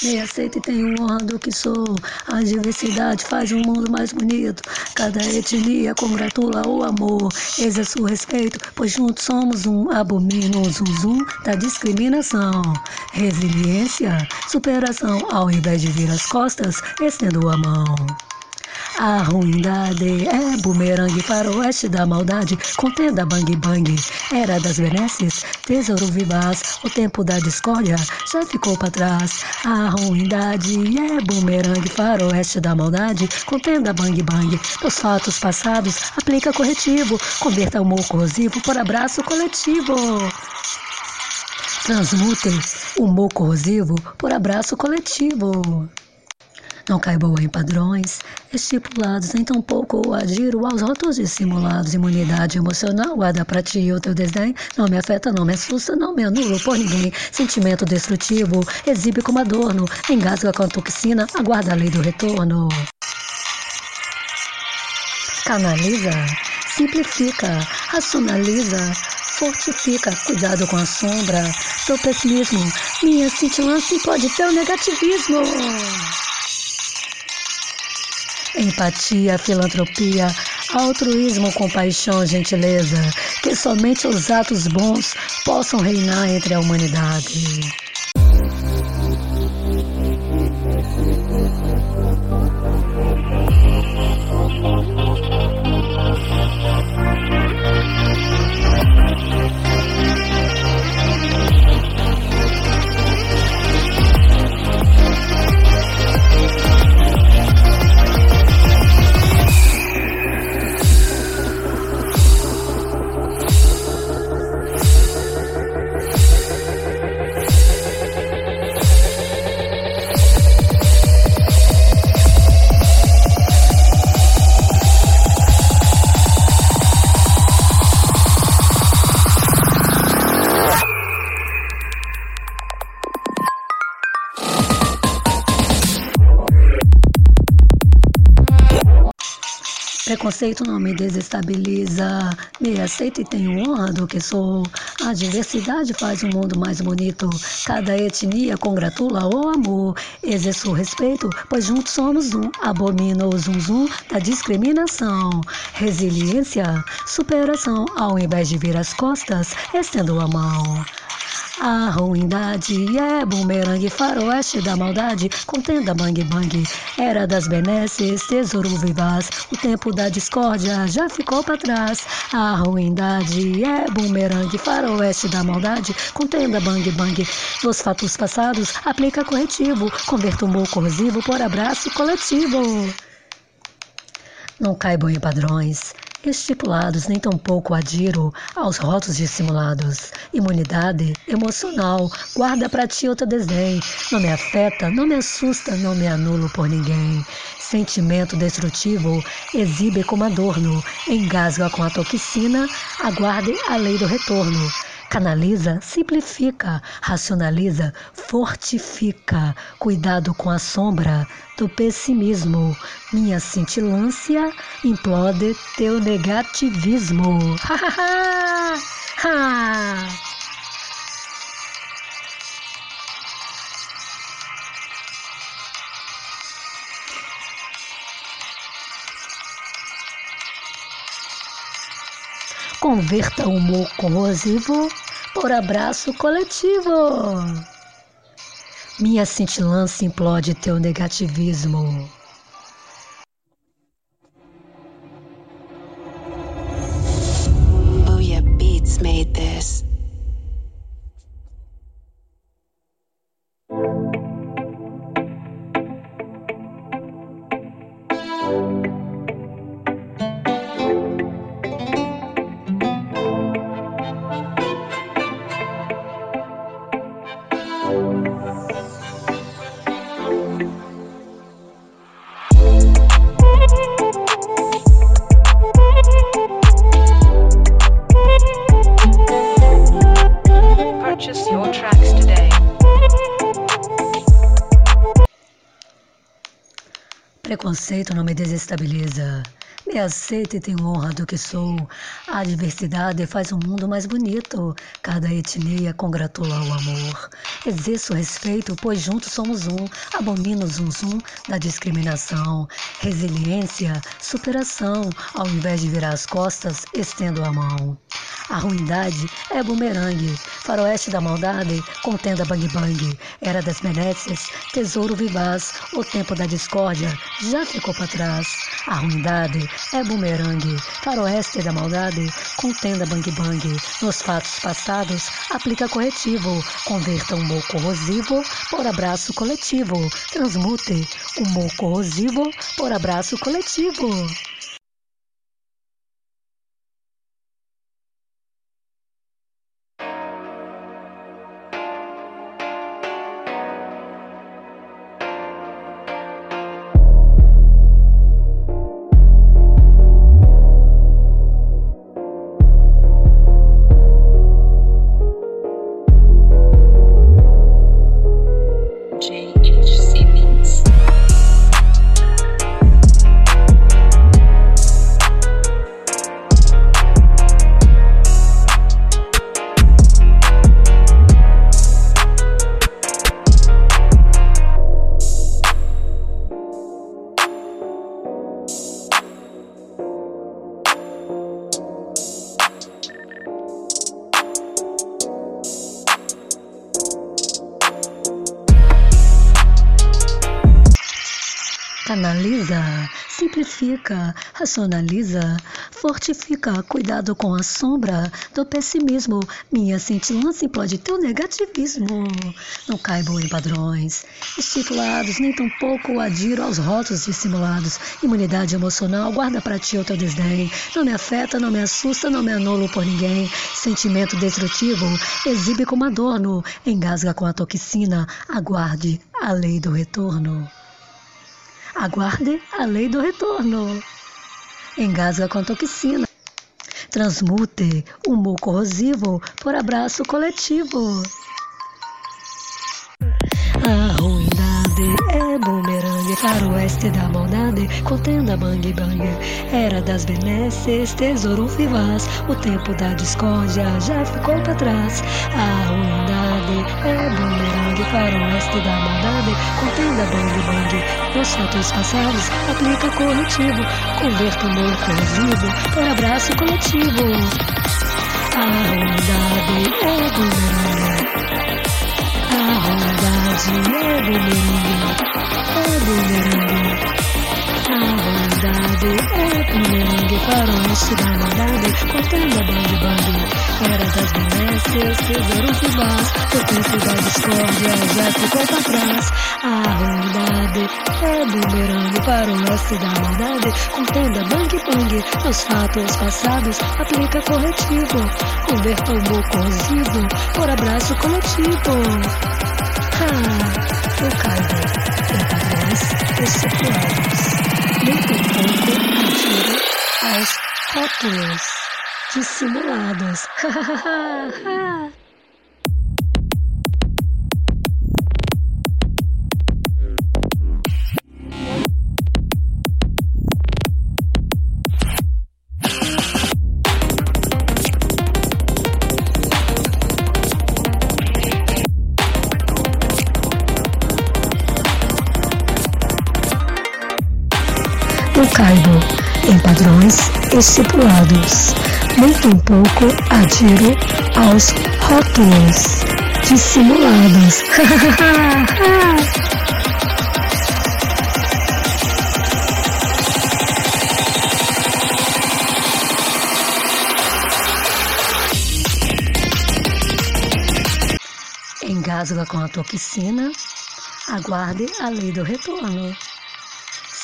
Me aceito e tenho honra do que sou. A diversidade faz um mundo mais bonito. Cada etnia congratula o amor. Exerço o respeito, pois juntos somos um abomino, zum zum da discriminação. Resiliência, superação, ao invés de vir as costas, estendo a mão. A ruindade é bumerangue para o oeste da maldade, contenda bang bang, era das benesses, tesouro vivaz, o tempo da discórdia já ficou para trás. A ruindade é bumerangue para o oeste da maldade, contenda bang bang, dos fatos passados, aplica corretivo, converta humor corrosivo por abraço coletivo. Transmute humor corrosivo por abraço coletivo. Não caibam em padrões estipulados, nem tampouco adiro aos rótulos dissimulados. Imunidade emocional, guarda pra ti o teu desdém. Não me afeta, não me assusta, não me anulo por ninguém. Sentimento destrutivo, exibe como adorno. Engasga com a toxina, aguarda a lei do retorno. Canaliza, simplifica, racionaliza, fortifica, cuidado com a sombra do pessimismo. Minha cintilância pode ter o negativismo. Empatia, filantropia, altruísmo, compaixão, gentileza, que somente os atos bons possam reinar entre a humanidade. Preconceito não me desestabiliza. Me aceito e tenho honra do que sou. A diversidade faz o um mundo mais bonito. Cada etnia congratula o amor. Exerço respeito, pois juntos somos um. Abomino o zum zum da discriminação. Resiliência, superação. Ao invés de vir as costas, estendo a mão. A ruindade é bumerangue, faroeste da maldade, contenda bang bang, era das benesses, tesouro vivaz, o tempo da discórdia já ficou para trás. A ruindade é bumerangue, faroeste da maldade, contenda bang bang, dos fatos passados, aplica corretivo, converta humor corrosivo por abraço coletivo. Não caibam em padrões estipulados, nem tampouco adiro aos rótulos dissimulados. Imunidade emocional, guarda pra ti outro desdém. Não me afeta, não me assusta, não me anulo por ninguém. Sentimento destrutivo, exibe como adorno, engasga com a toxina, aguarde a lei do retorno. Canaliza, simplifica, racionaliza, fortifica. Cuidado com a sombra do pessimismo. Minha cintilância implode teu negativismo. Ha, ha, ha. ha. Converta o humor corrosivo por abraço coletivo. Minha cintilância implode teu negativismo. Booyah Beats made this. Me aceita e tenho honra do que sou. A diversidade faz o mundo mais bonito. Cada etnia congratula o amor. Exerço respeito, pois juntos somos um. Abomino o zum zum da discriminação. Resiliência, superação. Ao invés de virar as costas, estendo a mão. A ruindade é bumerangue. Faroeste da maldade, contenda bang bang. Era das benécias, tesouro vivaz. O tempo da discórdia já ficou para trás. A ruindade é bumerangue. Faroeste da maldade, contenda bang bang. Nos fatos passados, aplica corretivo. Converta humor corrosivo por abraço coletivo. Transmute humor corrosivo por abraço coletivo. Racionaliza, fortifica, cuidado com a sombra do pessimismo. Minha cintilância implode teu negativismo. Não caibo em padrões estipulados, nem tampouco adiro aos rótulos dissimulados. Imunidade emocional, guarda para ti o teu desdém. Não me afeta, não me assusta, não me anulo por ninguém. Sentimento destrutivo, exibe como adorno, engasga com a toxina, aguarde a lei do retorno. Aguarde a lei do retorno. Engasga com toxina. Transmute humor corrosivo por abraço coletivo. A ruindade é bumerangue para o oeste da maldade, contenda bang bang. Era das benesses, tesouro vivaz, o tempo da discórdia já ficou para trás. A ruindade é bumerangue para o oeste da maldade, contenda bang bang. Nos fatos passados, aplica corretivo, converta humor corrosivo por abraço coletivo. A ruindade é bumerangue. A ruindade é bumerangue, é bumerangue. A é bang bang. Era das benesses, tesouro vivaz, o tempo da discórdia já ficou pra trás. A ruindade é bumerangue, faroeste da maldade, contenda bang bang. Nos fatos passados, aplica corretivo, converta o corrosivo por abraço coletivo. Ah, eu caibo em padrões estipulados. Muito pouco aos rótulos dissimulados. Caibo em padrões estipulados. Nem tampouco adiro aos rótulos dissimulados. Engasga com a toxina, aguarde a lei do retorno.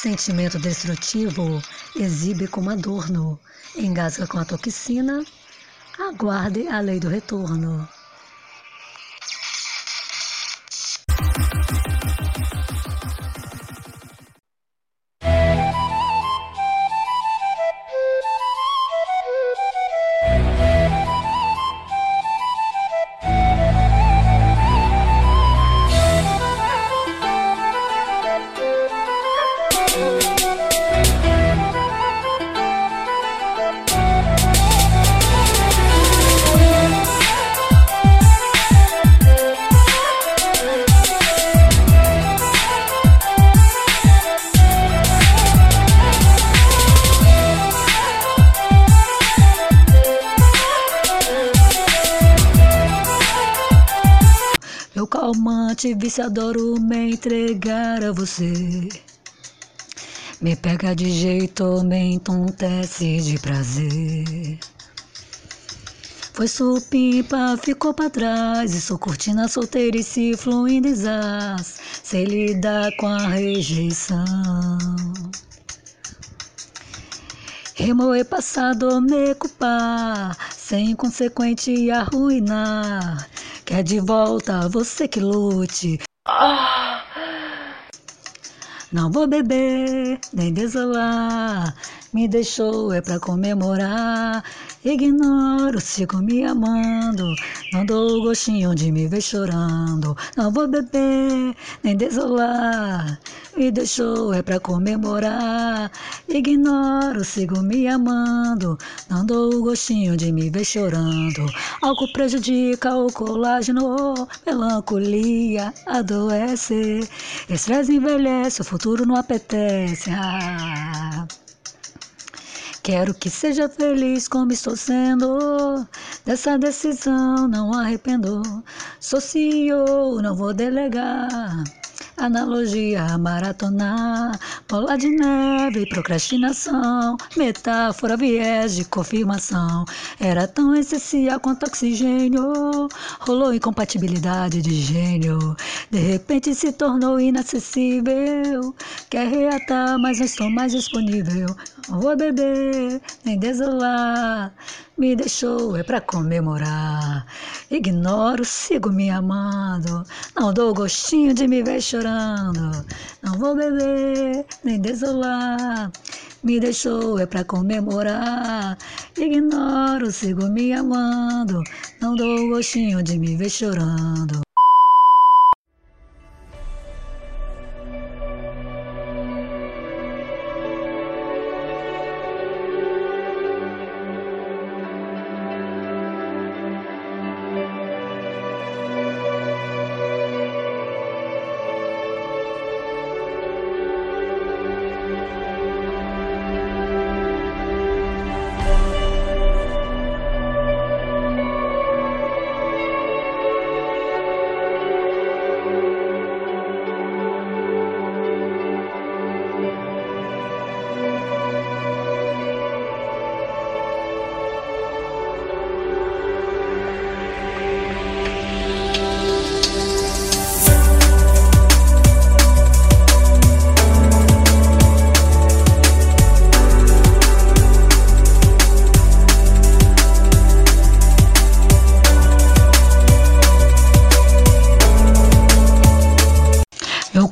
Sentimento destrutivo, exibe como adorno, engasga com a toxina, aguarde a lei do retorno. Adoro me entregar a você. Me pega de jeito, me entontece de prazer. Foi supimpa, ficou pra trás. E sou cortina solteira e se fluindo desas. Sei lidar com a rejeição. Remoer passado, me culpar. Sem consequente arruinar. Quer de volta, você que lute. Não vou beber, nem desolar. Me deixou é pra comemorar. Ignoro, sigo me amando. Não dou o gostinho de me ver chorando. Não vou beber, nem desolar. Me deixou é pra comemorar. Ignoro, sigo me amando. Não dou o gostinho de me ver chorando. Álcool prejudica o colágeno. Melancolia adoece. Estresse envelhece, o futuro não apetece. Ah. Quero que seja feliz como estou sendo. Dessa decisão não arrependo. Sou CEO, não vou delegar. Analogia, maratonar, bola de neve, procrastinação, metáfora, viés de confirmação. Era tão essencial quanto oxigênio, rolou incompatibilidade de gênio. De repente se tornou inacessível. Quer reatar, mas não estou mais disponível. Não vou beber, nem desolar. Me deixou é pra comemorar. Ignoro, sigo me amando. Não dou gostinho de me ver chorando. Não vou beber, nem desolar. Me deixou é pra comemorar. Ignoro, sigo me amando. Não dou gostinho de me ver chorando.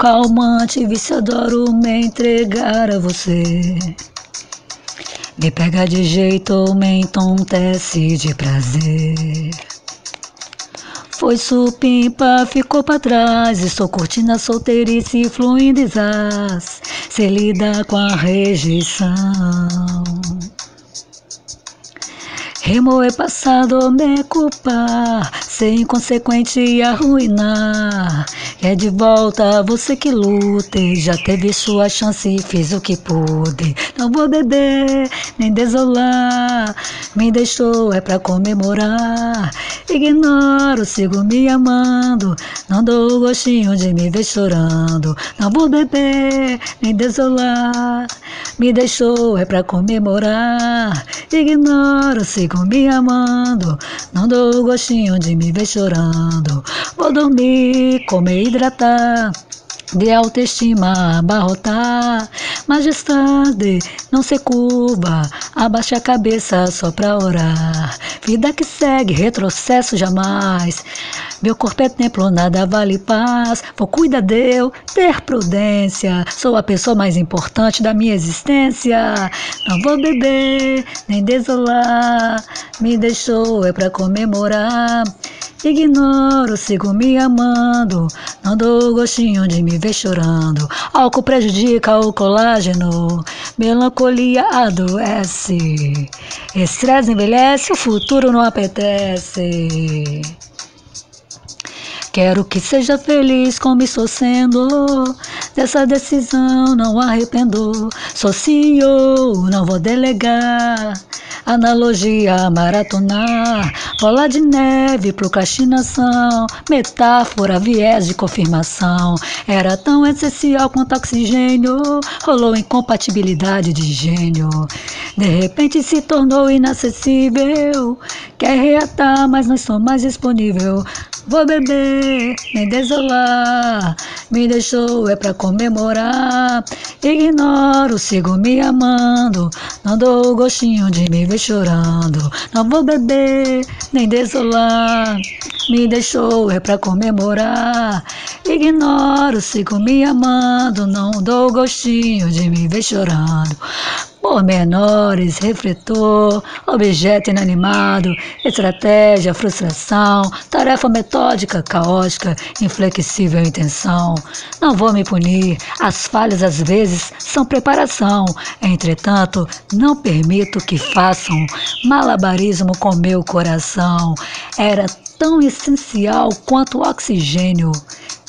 Calmante, vício, adoro me entregar a você. Me pega de jeito, me entontece de prazer. Foi supimpa, ficou pra trás. Estou curtindo a solteirice fluindo exás. Se lida com a rejeição. Remoer passado, me culpar, ser inconsequente e arruinar. É de volta você que lute, já teve sua chance e fiz o que pude. Não vou beber, nem desolar, me deixou é pra comemorar. Ignoro, sigo me amando, não dou gostinho de me ver chorando. Não vou beber, nem desolar, me deixou é pra comemorar. Ignoro, sigo me amando, não dou gostinho de me ver chorando. Vou dormir, comer, hidratar. De autoestima abarrotar, majestade, não se curva, abaixa a cabeça só pra orar. Vida que segue, retrocesso jamais. Meu corpo é templo, nada vale paz. Vou cuidar de eu, ter prudência. Sou a pessoa mais importante da minha existência. Não vou beber, nem desolar. Me deixou é pra comemorar. Ignoro, sigo me amando. Não dou gostinho de me ver chorando. Álcool prejudica o colágeno. Melancolia adoece. Estresse envelhece, o futuro não apetece. Quero que seja feliz como estou sendo. Dessa decisão não arrependo. Sou CEO, não vou delegar. Analogia, maratonar, bola de neve, procrastinação, metáfora, viés de confirmação. Era tão essencial quanto oxigênio, rolou incompatibilidade de gênio. De repente se tornou inacessível. Quer reatar, mas não estou mais disponível. Vou beber, nem desolar. Me deixou é pra comemorar. Ignoro, sigo me amando. Não dou gostinho de me ver chorando. Não vou beber, nem desolar. Me deixou é pra comemorar. Ignoro, sigo me amando. Não dou gostinho de me ver chorando. Pormenores, refletor, objeto inanimado, estratégia, frustração, tarefa metódica, caótica, inflexível intenção. Não vou me punir, as falhas às vezes são preparação. Entretanto, não permito que façam malabarismo com meu coração. Era tão essencial quanto o oxigênio.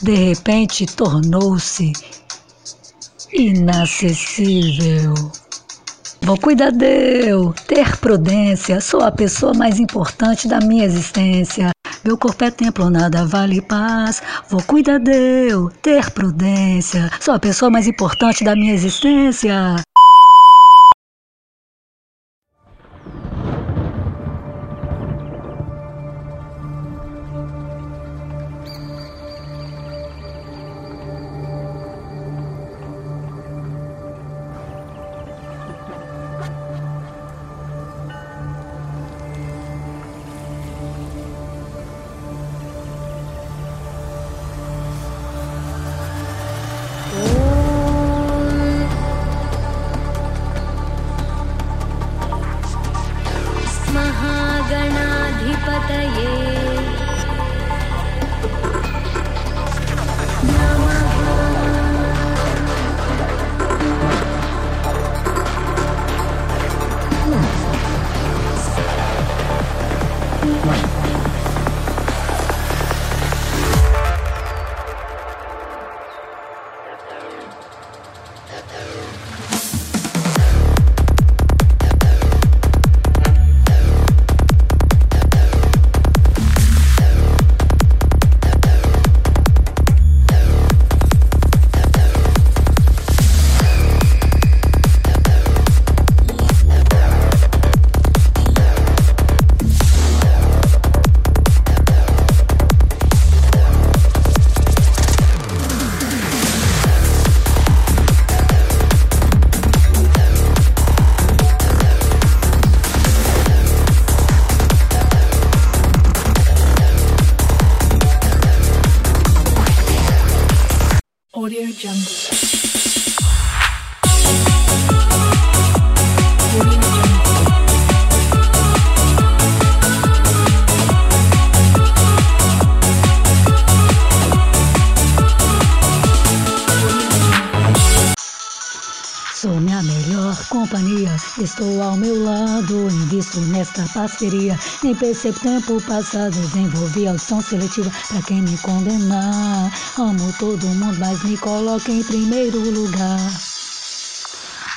De repente tornou-se inacessível. Vou cuidar de eu, ter prudência, sou a pessoa mais importante da minha existência. Meu corpo é templo, nada vale paz. Vou cuidar de eu, ter prudência, sou a pessoa mais importante da minha existência. Sou minha melhor companhia, estou ao meu lado, invisto nesta parceria. Nem percebo tempo passado, desenvolvi audição seletiva pra quem me condenar. Amo todo mundo, mas me coloca em primeiro lugar.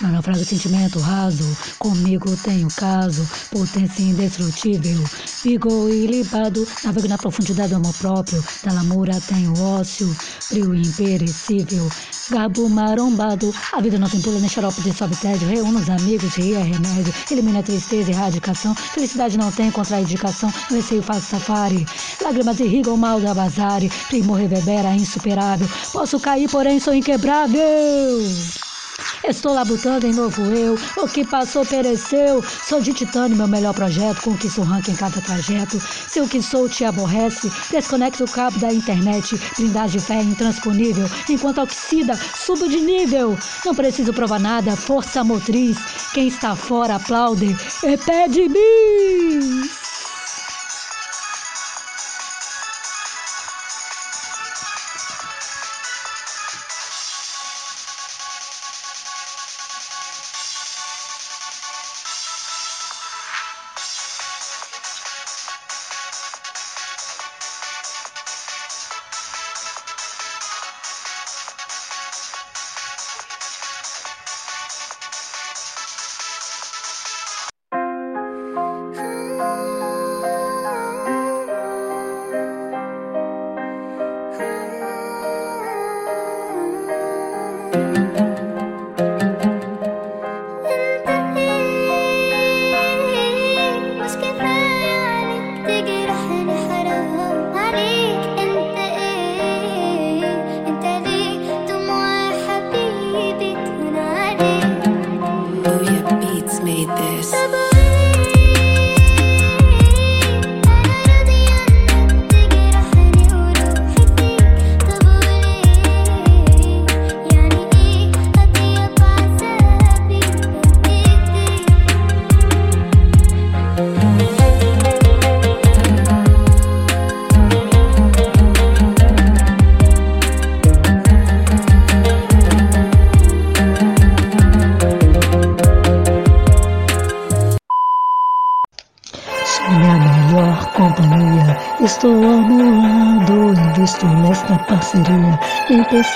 Meu naufrago sentimento raso, comigo tenho caso, potência indestrutível, vigor ilibado, navego na profundidade do amor próprio, da lamura tenho ócio, frio imperecível, gabo marombado, a vida não tem pula nem xarope de sobe tédio, os amigos, rir é remédio, elimina tristeza e erradicação, felicidade não tem contraindicação, no receio faço safari, lágrimas irrigam o mal da bazare, primor reverbera insuperável, posso cair porém sou inquebrável. Estou labutando em novo eu, o que passou pereceu. Sou de titânio, meu melhor projeto, conquisto o ranking em cada trajeto. Se o que sou te aborrece, desconecta o cabo da internet. Blindagem de fé intransponível, enquanto oxida, subo de nível. Não preciso provar nada, força motriz. Quem está fora aplaude e pede bis.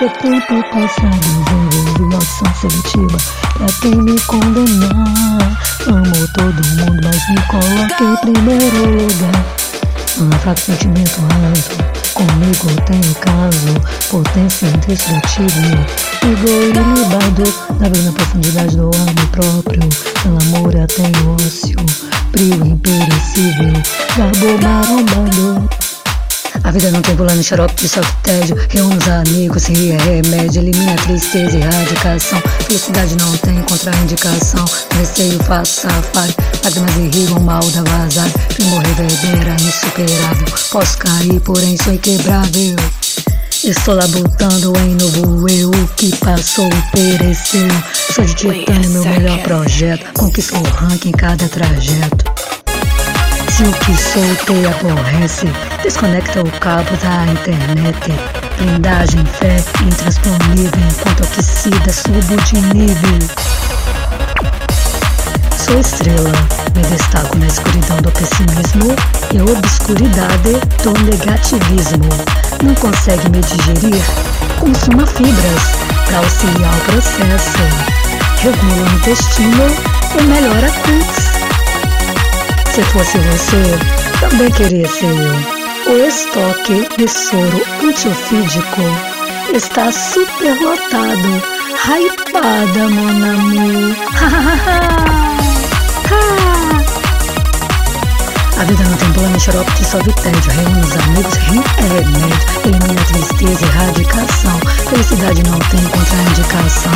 Pensei tempo passado, desenvolvi ação seletiva. Pra quem me condenar, amo todo mundo, mas me coloquei em primeiro lugar. Um fraco sentimento raso. Comigo tenho caso, potência indestrutível. Ego ilibado, navego na profundidade do amor próprio. Pelo amor eu tenho ócio, brilho imperecível. Garbo marombado. A vida não tem pulando xarope de tédio. Reúne os amigos, ria, remédio, elimina a tristeza e radicação. Felicidade não tem contraindicação. Receio faço safari, lágrimas irrigam mal da vazar. Primo reverbera, insuperável. Posso cair, porém sou inquebrável. Estou labutando em novo eu, o que passou pereceu. Sou de titânio, meu melhor projeto. Conquistou o ranking em cada trajeto. Se o que sou te aborrece, desconecta o cabo da internet. Blindagem, fé intransponível, enquanto aquecida subo de nível. Sou estrela, me destaco na escuridão do pessimismo e obscuridade do negativismo. Não consegue me digerir? Consuma fibras para auxiliar o processo. Regula o intestino e melhora a cutis. Se fosse você, também queria ser eu. O estoque de soro antiofídico está superlotado. Hypada, mon amour. A vida não tem plano, xarope dissolve tédio. Reúne os amigos, ri é remédio. Elimina tristeza e radicação. Felicidade não tem contraindicação.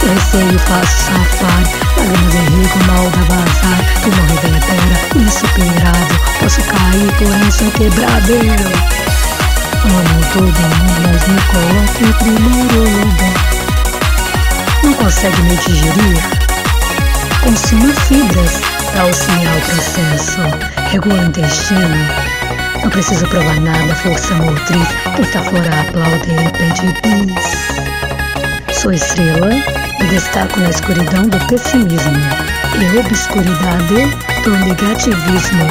Receio faço safari. Lágrimas enrico, mal da vazar. Primo reverbera, insuperável. Posso cair, porém sou quebrável. Amo todo mundo, mas me coloco em primeiro lugar. Não consegue me digerir? Consuma fibras auxiliar o processo. Regula o intestino. Não preciso provar nada, força motriz. Quem está fora aplaude e pede bis. Sou estrela, me destaco na escuridão do pessimismo e obscuridade do negativismo.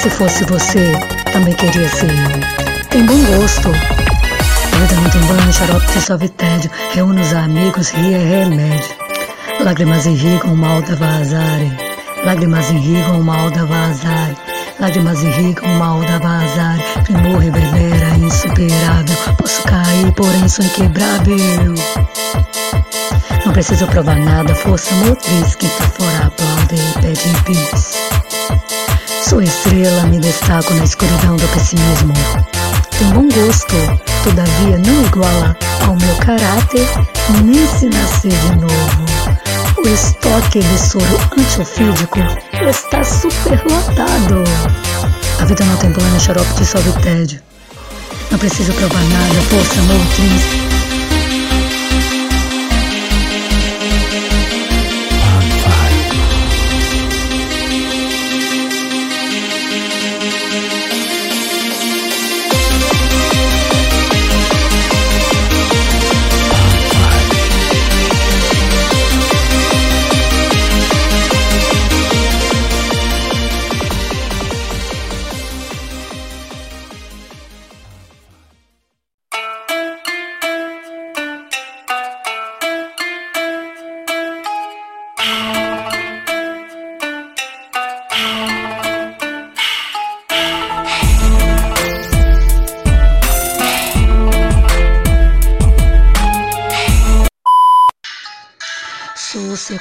Se fosse você, também queria ser eu. Tem bom gosto. A vida não tem banho, xarope dissolve tédio. Reúne os amigos, ria é remédio. Lágrimas irrigam o mal da vazare. Lágrimas irrigam o mal da vazare. Lágrimas irrigam o mal da vazare. Primor reverbera, insuperável. Posso cair, porém sou inquebrável. Não preciso provar nada, força motriz. Quem tá fora aplaude e pede bis. Sou estrela, me destaco na escuridão do pessimismo. Tem bom gosto, todavia não iguala ao meu caráter, nem se nascer de novo. O estoque de soro antiofídico está superlotado. A vida não tem plano, xarope dissolve tédio. Não preciso provar nada, força. Sou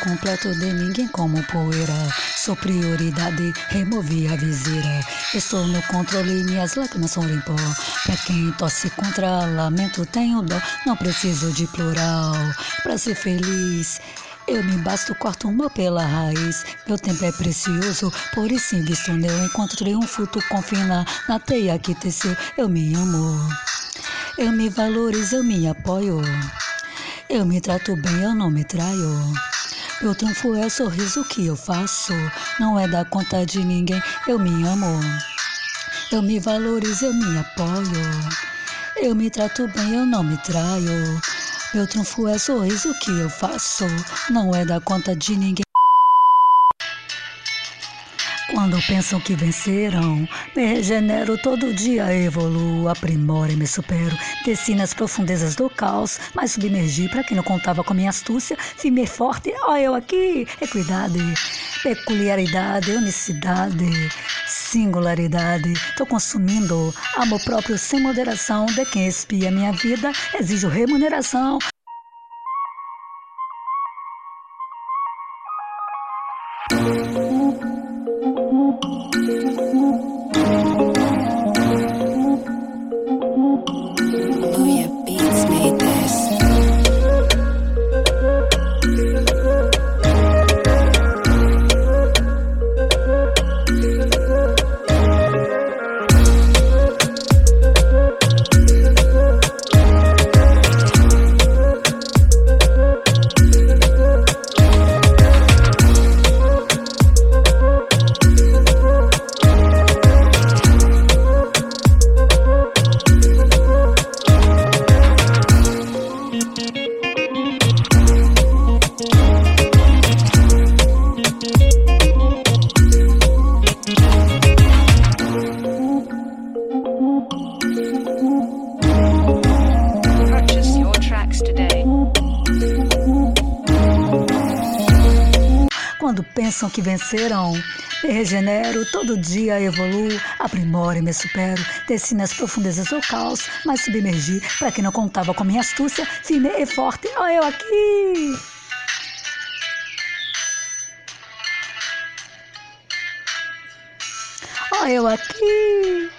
completo de ninguém como poeira. Sou prioridade, removi a viseira. Estou no controle, minhas lágrimas são em pó. Pra quem torce contra lamento, tenho dó. Não preciso de plural pra ser feliz. Eu me basto, corto uma pela raiz. Meu tempo é precioso, por isso invisto nele. Enquanto triunfo, tu confina na teia que teceu. Eu me amo, eu me valorizo, eu me apoio. Eu me trato bem, eu não me traio. Meu trunfo é o sorriso que eu faço. Não é dar conta de ninguém, eu me amo. Eu me valorizo, eu me apoio. Eu me trato bem, eu não me traio. Meu trunfo é sorriso que eu faço. Não é dar conta de ninguém. Quando pensam que venceram, me regenero todo dia, evoluo, aprimoro e me supero. Desci nas profundezas do caos, mas submergi para quem não contava com minha astúcia. Firme forte, ó eu aqui, equidade, peculiaridade, unicidade, singularidade. Tô consumindo amor próprio sem moderação. De quem espia minha vida, exijo remuneração. Que venceram, me regenero, todo dia evoluo, aprimoro e me supero. Desci nas profundezas do caos, mas submergi para quem não contava com minha astúcia, firme e forte. Ó, eu aqui! Ó, eu aqui!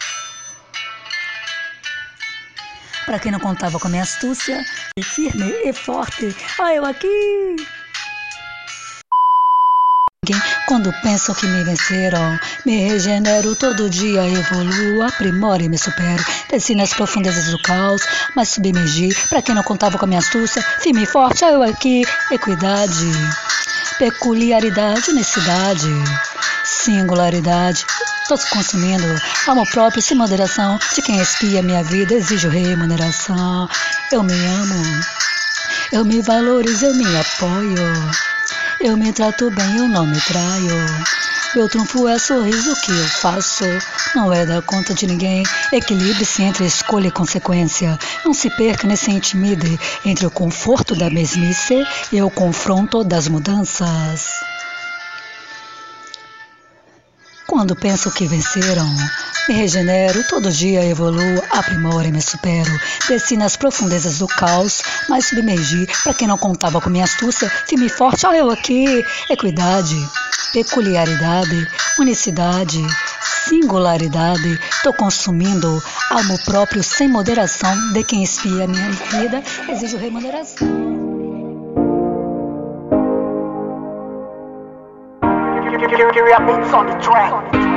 Para quem não contava com minha astúcia, firme e forte. Ó, eu aqui! Quando pensam que me venceram, me regenero todo dia, evoluo, aprimoro e me supero. Desci nas profundezas do caos, mas submergi. Pra quem não contava com a minha astúcia, firme e forte, eu aqui, equidade, peculiaridade, unicidade, singularidade. Tô consumindo amor próprio sem moderação. De quem espia minha vida, exijo remuneração. Eu me amo, eu me valorizo, eu me apoio. Eu me trato bem, eu não me traio. Meu trunfo é sorriso que eu faço. Não é dar conta de ninguém. Equilibre-se entre escolha e consequência. Não se perca nem se intimide entre o conforto da mesmice e o confronto das mudanças. Quando penso que venceram, me regenero, todo dia evoluo, aprimoro e me supero. Desci nas profundezas do caos, mas submergi. Para quem não contava com minha astúcia, firme e forte, olha eu aqui. Equidade, peculiaridade, unicidade, singularidade. Tô consumindo algo próprio sem moderação. De quem espia minha vida, exijo remuneração. Beats on the track.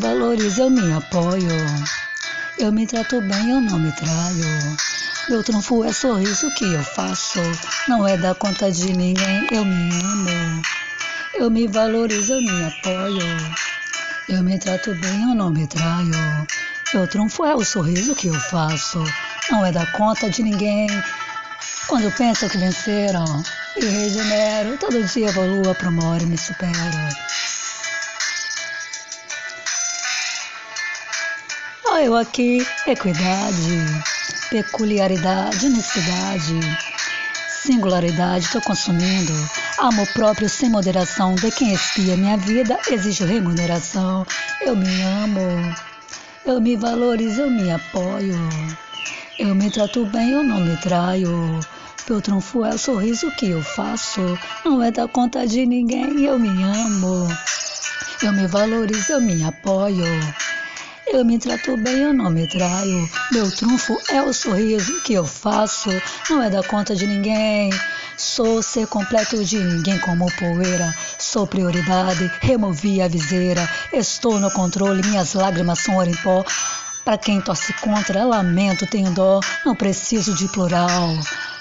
Valorizo, eu me apoio. Eu me trato bem, eu não me traio. Meu trunfo é sorriso que eu faço. Não é dar conta de ninguém, eu me amo. Eu me valorizo, eu me apoio. Eu me trato bem, eu não me traio. Meu trunfo é o sorriso que eu faço. Não é dar conta de ninguém. Quando pensam que venceram, me regenero. Todo dia evoluo, aprimoro e me supero. Eu aqui, equidade, peculiaridade, honestidade, singularidade, estou consumindo. Amor próprio sem moderação, de quem espia minha vida, exijo remuneração. Eu me amo, eu me valorizo, eu me apoio. Eu me trato bem, eu não me traio. Meu trunfo é o sorriso que eu faço. Não é dar conta de ninguém, eu me amo. Eu me valorizo, eu me apoio. Eu me trato bem, eu não me traio. Meu trunfo é o sorriso que eu faço. Não é dar conta de ninguém. Sou ser completo de ninguém como poeira. Sou prioridade, removi a viseira. Estou no controle, minhas lágrimas são ouro em pó. Para quem torce contra, lamento, tenho dó, não preciso de plural.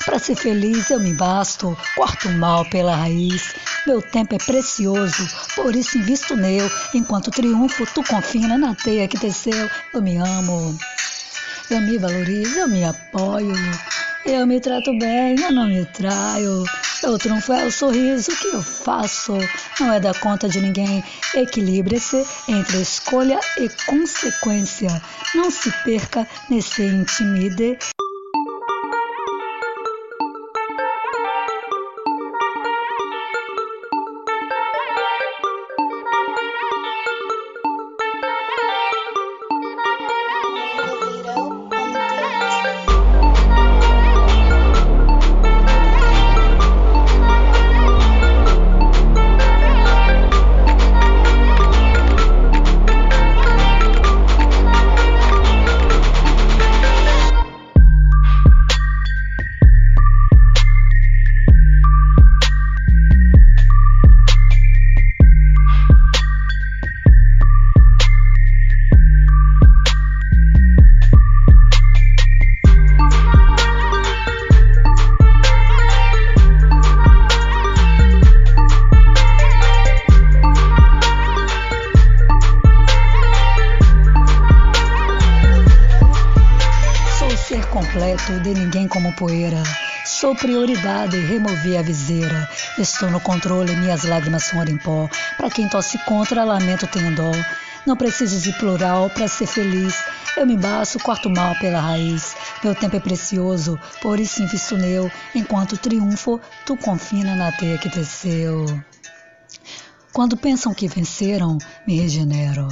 Para ser feliz eu me basto, corto o mal pela raiz. Meu tempo é precioso, por isso invisto nele. Enquanto triunfo, tu confina na teia que teceu. Eu me amo, eu me valorizo, eu me apoio. Eu me trato bem, eu não me traio. Meu trunfo é o sorriso que eu faço. Não é dar conta de ninguém. Equilibre-se entre escolha e consequência. Não se perca nesse intimide. Prioridade, removi a viseira. Estou no controle, minhas lágrimas ouro em pó. Para quem tosse contra, lamento tenho dó. Não preciso de plural para ser feliz. Eu me baço, corto mal pela raiz. Meu tempo é precioso, por isso invisto neu. Enquanto triunfo, tu confina na teia que teceu. Quando pensam que venceram, me regenero.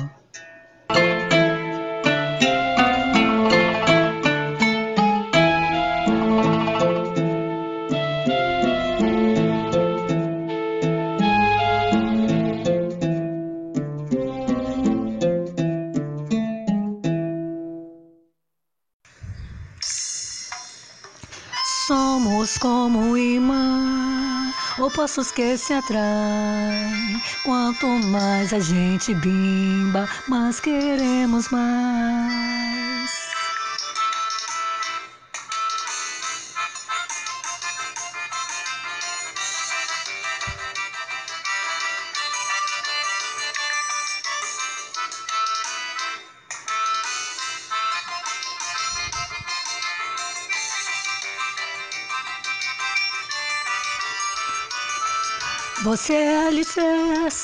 Opostos que se atraem. Quanto mais a gente bimba, mais queremos mais.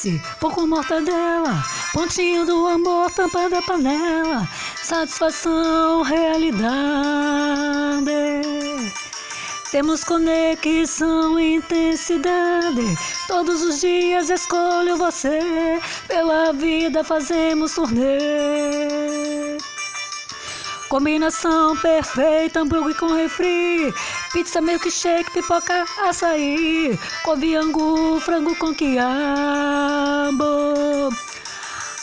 Alicerce, pouco mortadela, pontinho do amor, tampa da panela, satisfação, realidade. Temos conexão e intensidade. Todos os dias escolho você. Pela vida fazemos turnê. Combinação perfeita, hambúrguer com refri. Pizza, milkshake, pipoca, açaí. Couve, angu, frango com quiabo.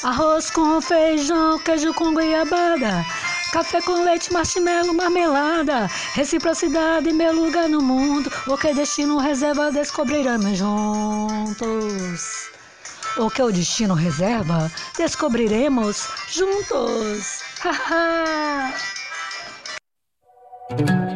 Arroz com feijão, queijo com goiabada. Café com leite, marshmallow, marmelada. Reciprocidade, meu lugar no mundo. O que destino reserva descobriremos juntos. O que o destino reserva, descobriremos juntos. Haha! Oh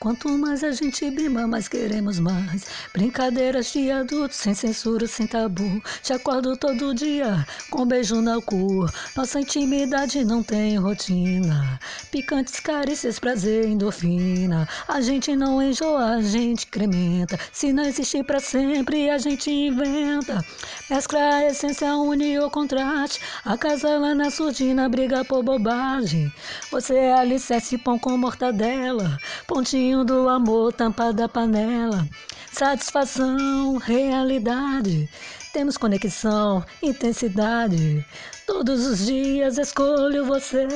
Quanto mais a gente bimba, mais queremos mais. Brincadeiras de adultos, sem censura, sem tabu. Te acordo todo dia, com um beijo na cu. Nossa intimidade não tem rotina. Picantes, carícias, prazer, endorfina. A gente não enjoa, a gente incrementa. Se não existir pra sempre, a gente inventa. Mescla a essência, une o contraste. A casa lá na surdina briga por bobagem. Você é alicerce, pão com mortadela. Pontinho do amor, tampa da panela. Satisfação, realidade. Temos conexão, intensidade. Todos os dias escolho você.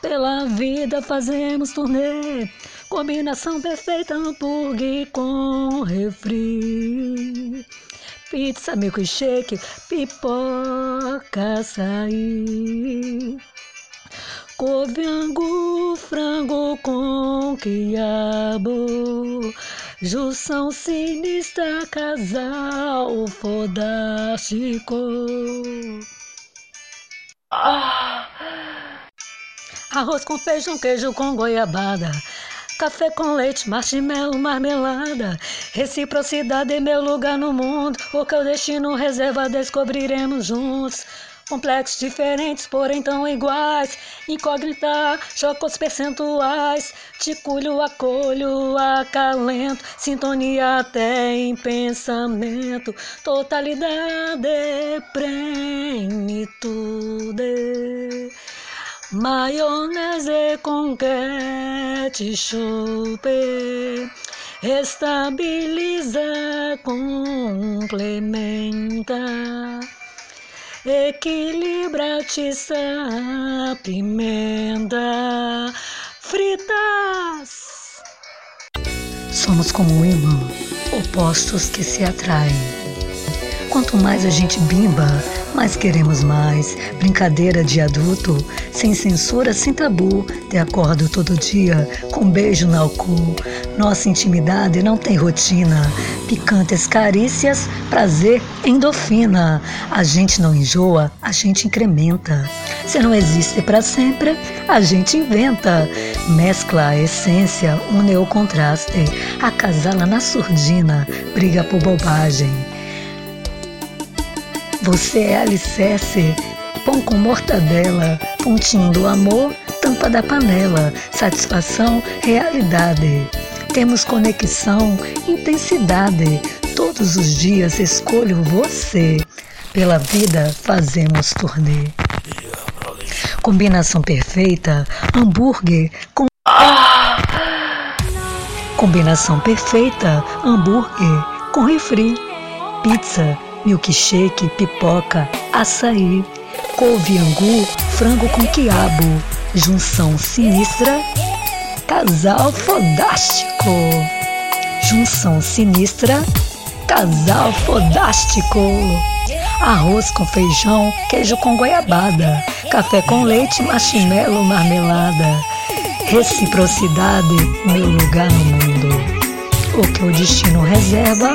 Pela vida fazemos turnê. Combinação perfeita, hambúrguer com refri. Pizza, milkshake, pipoca, açaí. Couve, angu, frango com quiabo. Junção sinistra, casal fodástico. Arroz com feijão, queijo com goiabada. Café com leite, marshmallow, marmelada. Reciprocidade é meu lugar no mundo. O que o destino reserva, descobriremos juntos. Complexos diferentes, porém tão iguais. Incógnita, choca os percentuais. Te culho, acolho, acalento. Sintonia até em pensamento. Totalidade, plenitude. Maionese com ketchup estabiliza, complementa, equilibra, atiça, pimenta, fritas. Somos como um imã, opostos que se atraem. Quanto mais a gente bimba, mais queremos mais. Brincadeira de adulto, sem censura, sem tabu. Te acordo todo dia com um beijo no cu. Nossa intimidade não tem rotina. Picantes carícias, prazer, endorfina. A gente não enjoa, a gente incrementa. Se não existe para sempre, a gente inventa. Mescla a essência, une o contraste. Acasala na surdina, briga por bobagem. Você é alicerce, pão com mortadela, pontinho do amor, tampa da panela, satisfação, realidade. Temos conexão, intensidade. Todos os dias escolho você. Pela vida fazemos turnê. Combinação perfeita, hambúrguer com. Combinação perfeita, hambúrguer com refri, pizza, milkshake, pipoca, açaí, couve angu, frango com quiabo, junção sinistra, casal fodástico. Junção sinistra, casal fodástico. Arroz com feijão, queijo com goiabada, café com leite, marshmallow, marmelada. Reciprocidade, meu lugar no mundo. O que o destino reserva,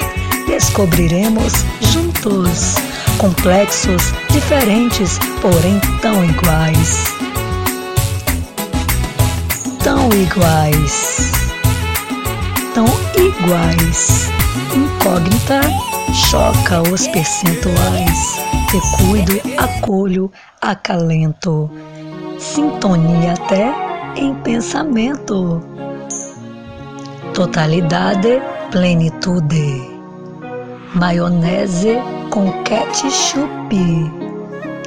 descobriremos juntos. Complexos, diferentes, porém tão iguais. Tão iguais. Tão iguais. Incógnita choca os percentuais. Te cuido, acolho, acalento. Sintonia até em pensamento. Totalidade, plenitude. Maionese com ketchup.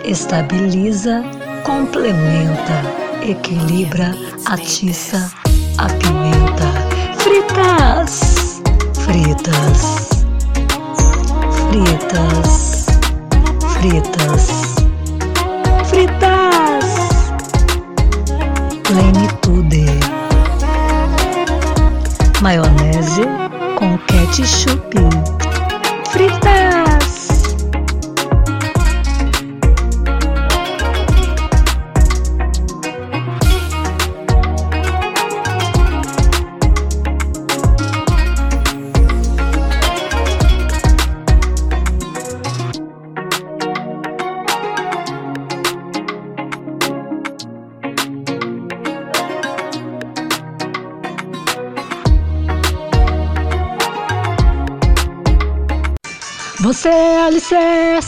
Estabiliza, complementa, equilibra, atiça, apimenta. Fritas, fritas, fritas, fritas, fritas. Plenitude. Maionese com ketchup. Fritas.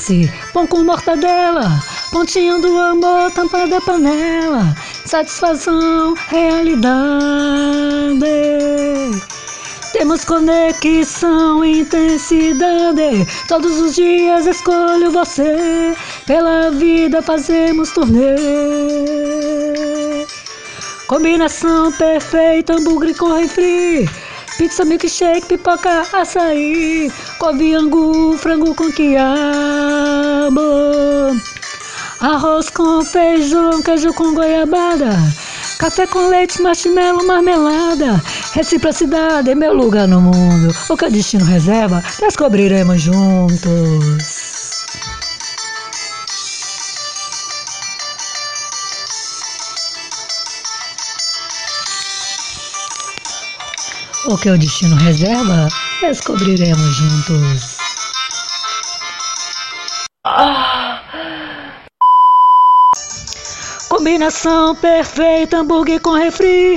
Alicerce, pão com mortadela, pontinho do amor, tampa da panela, satisfação, realidade. Temos conexão, intensidade. Todos os dias escolho você. Pela vida fazemos turnê. Combinação perfeita, hambúrguer com refri. Pizza, milkshake, pipoca, açaí. Couve, angu, frango com quiabo. Arroz com feijão, queijo com goiabada. Café com leite, marshmallow, marmelada. Reciprocidade é meu lugar no mundo. O que o destino reserva, descobriremos juntos. O que o destino reserva, descobriremos juntos. Combinação perfeita, hambúrguer com refri.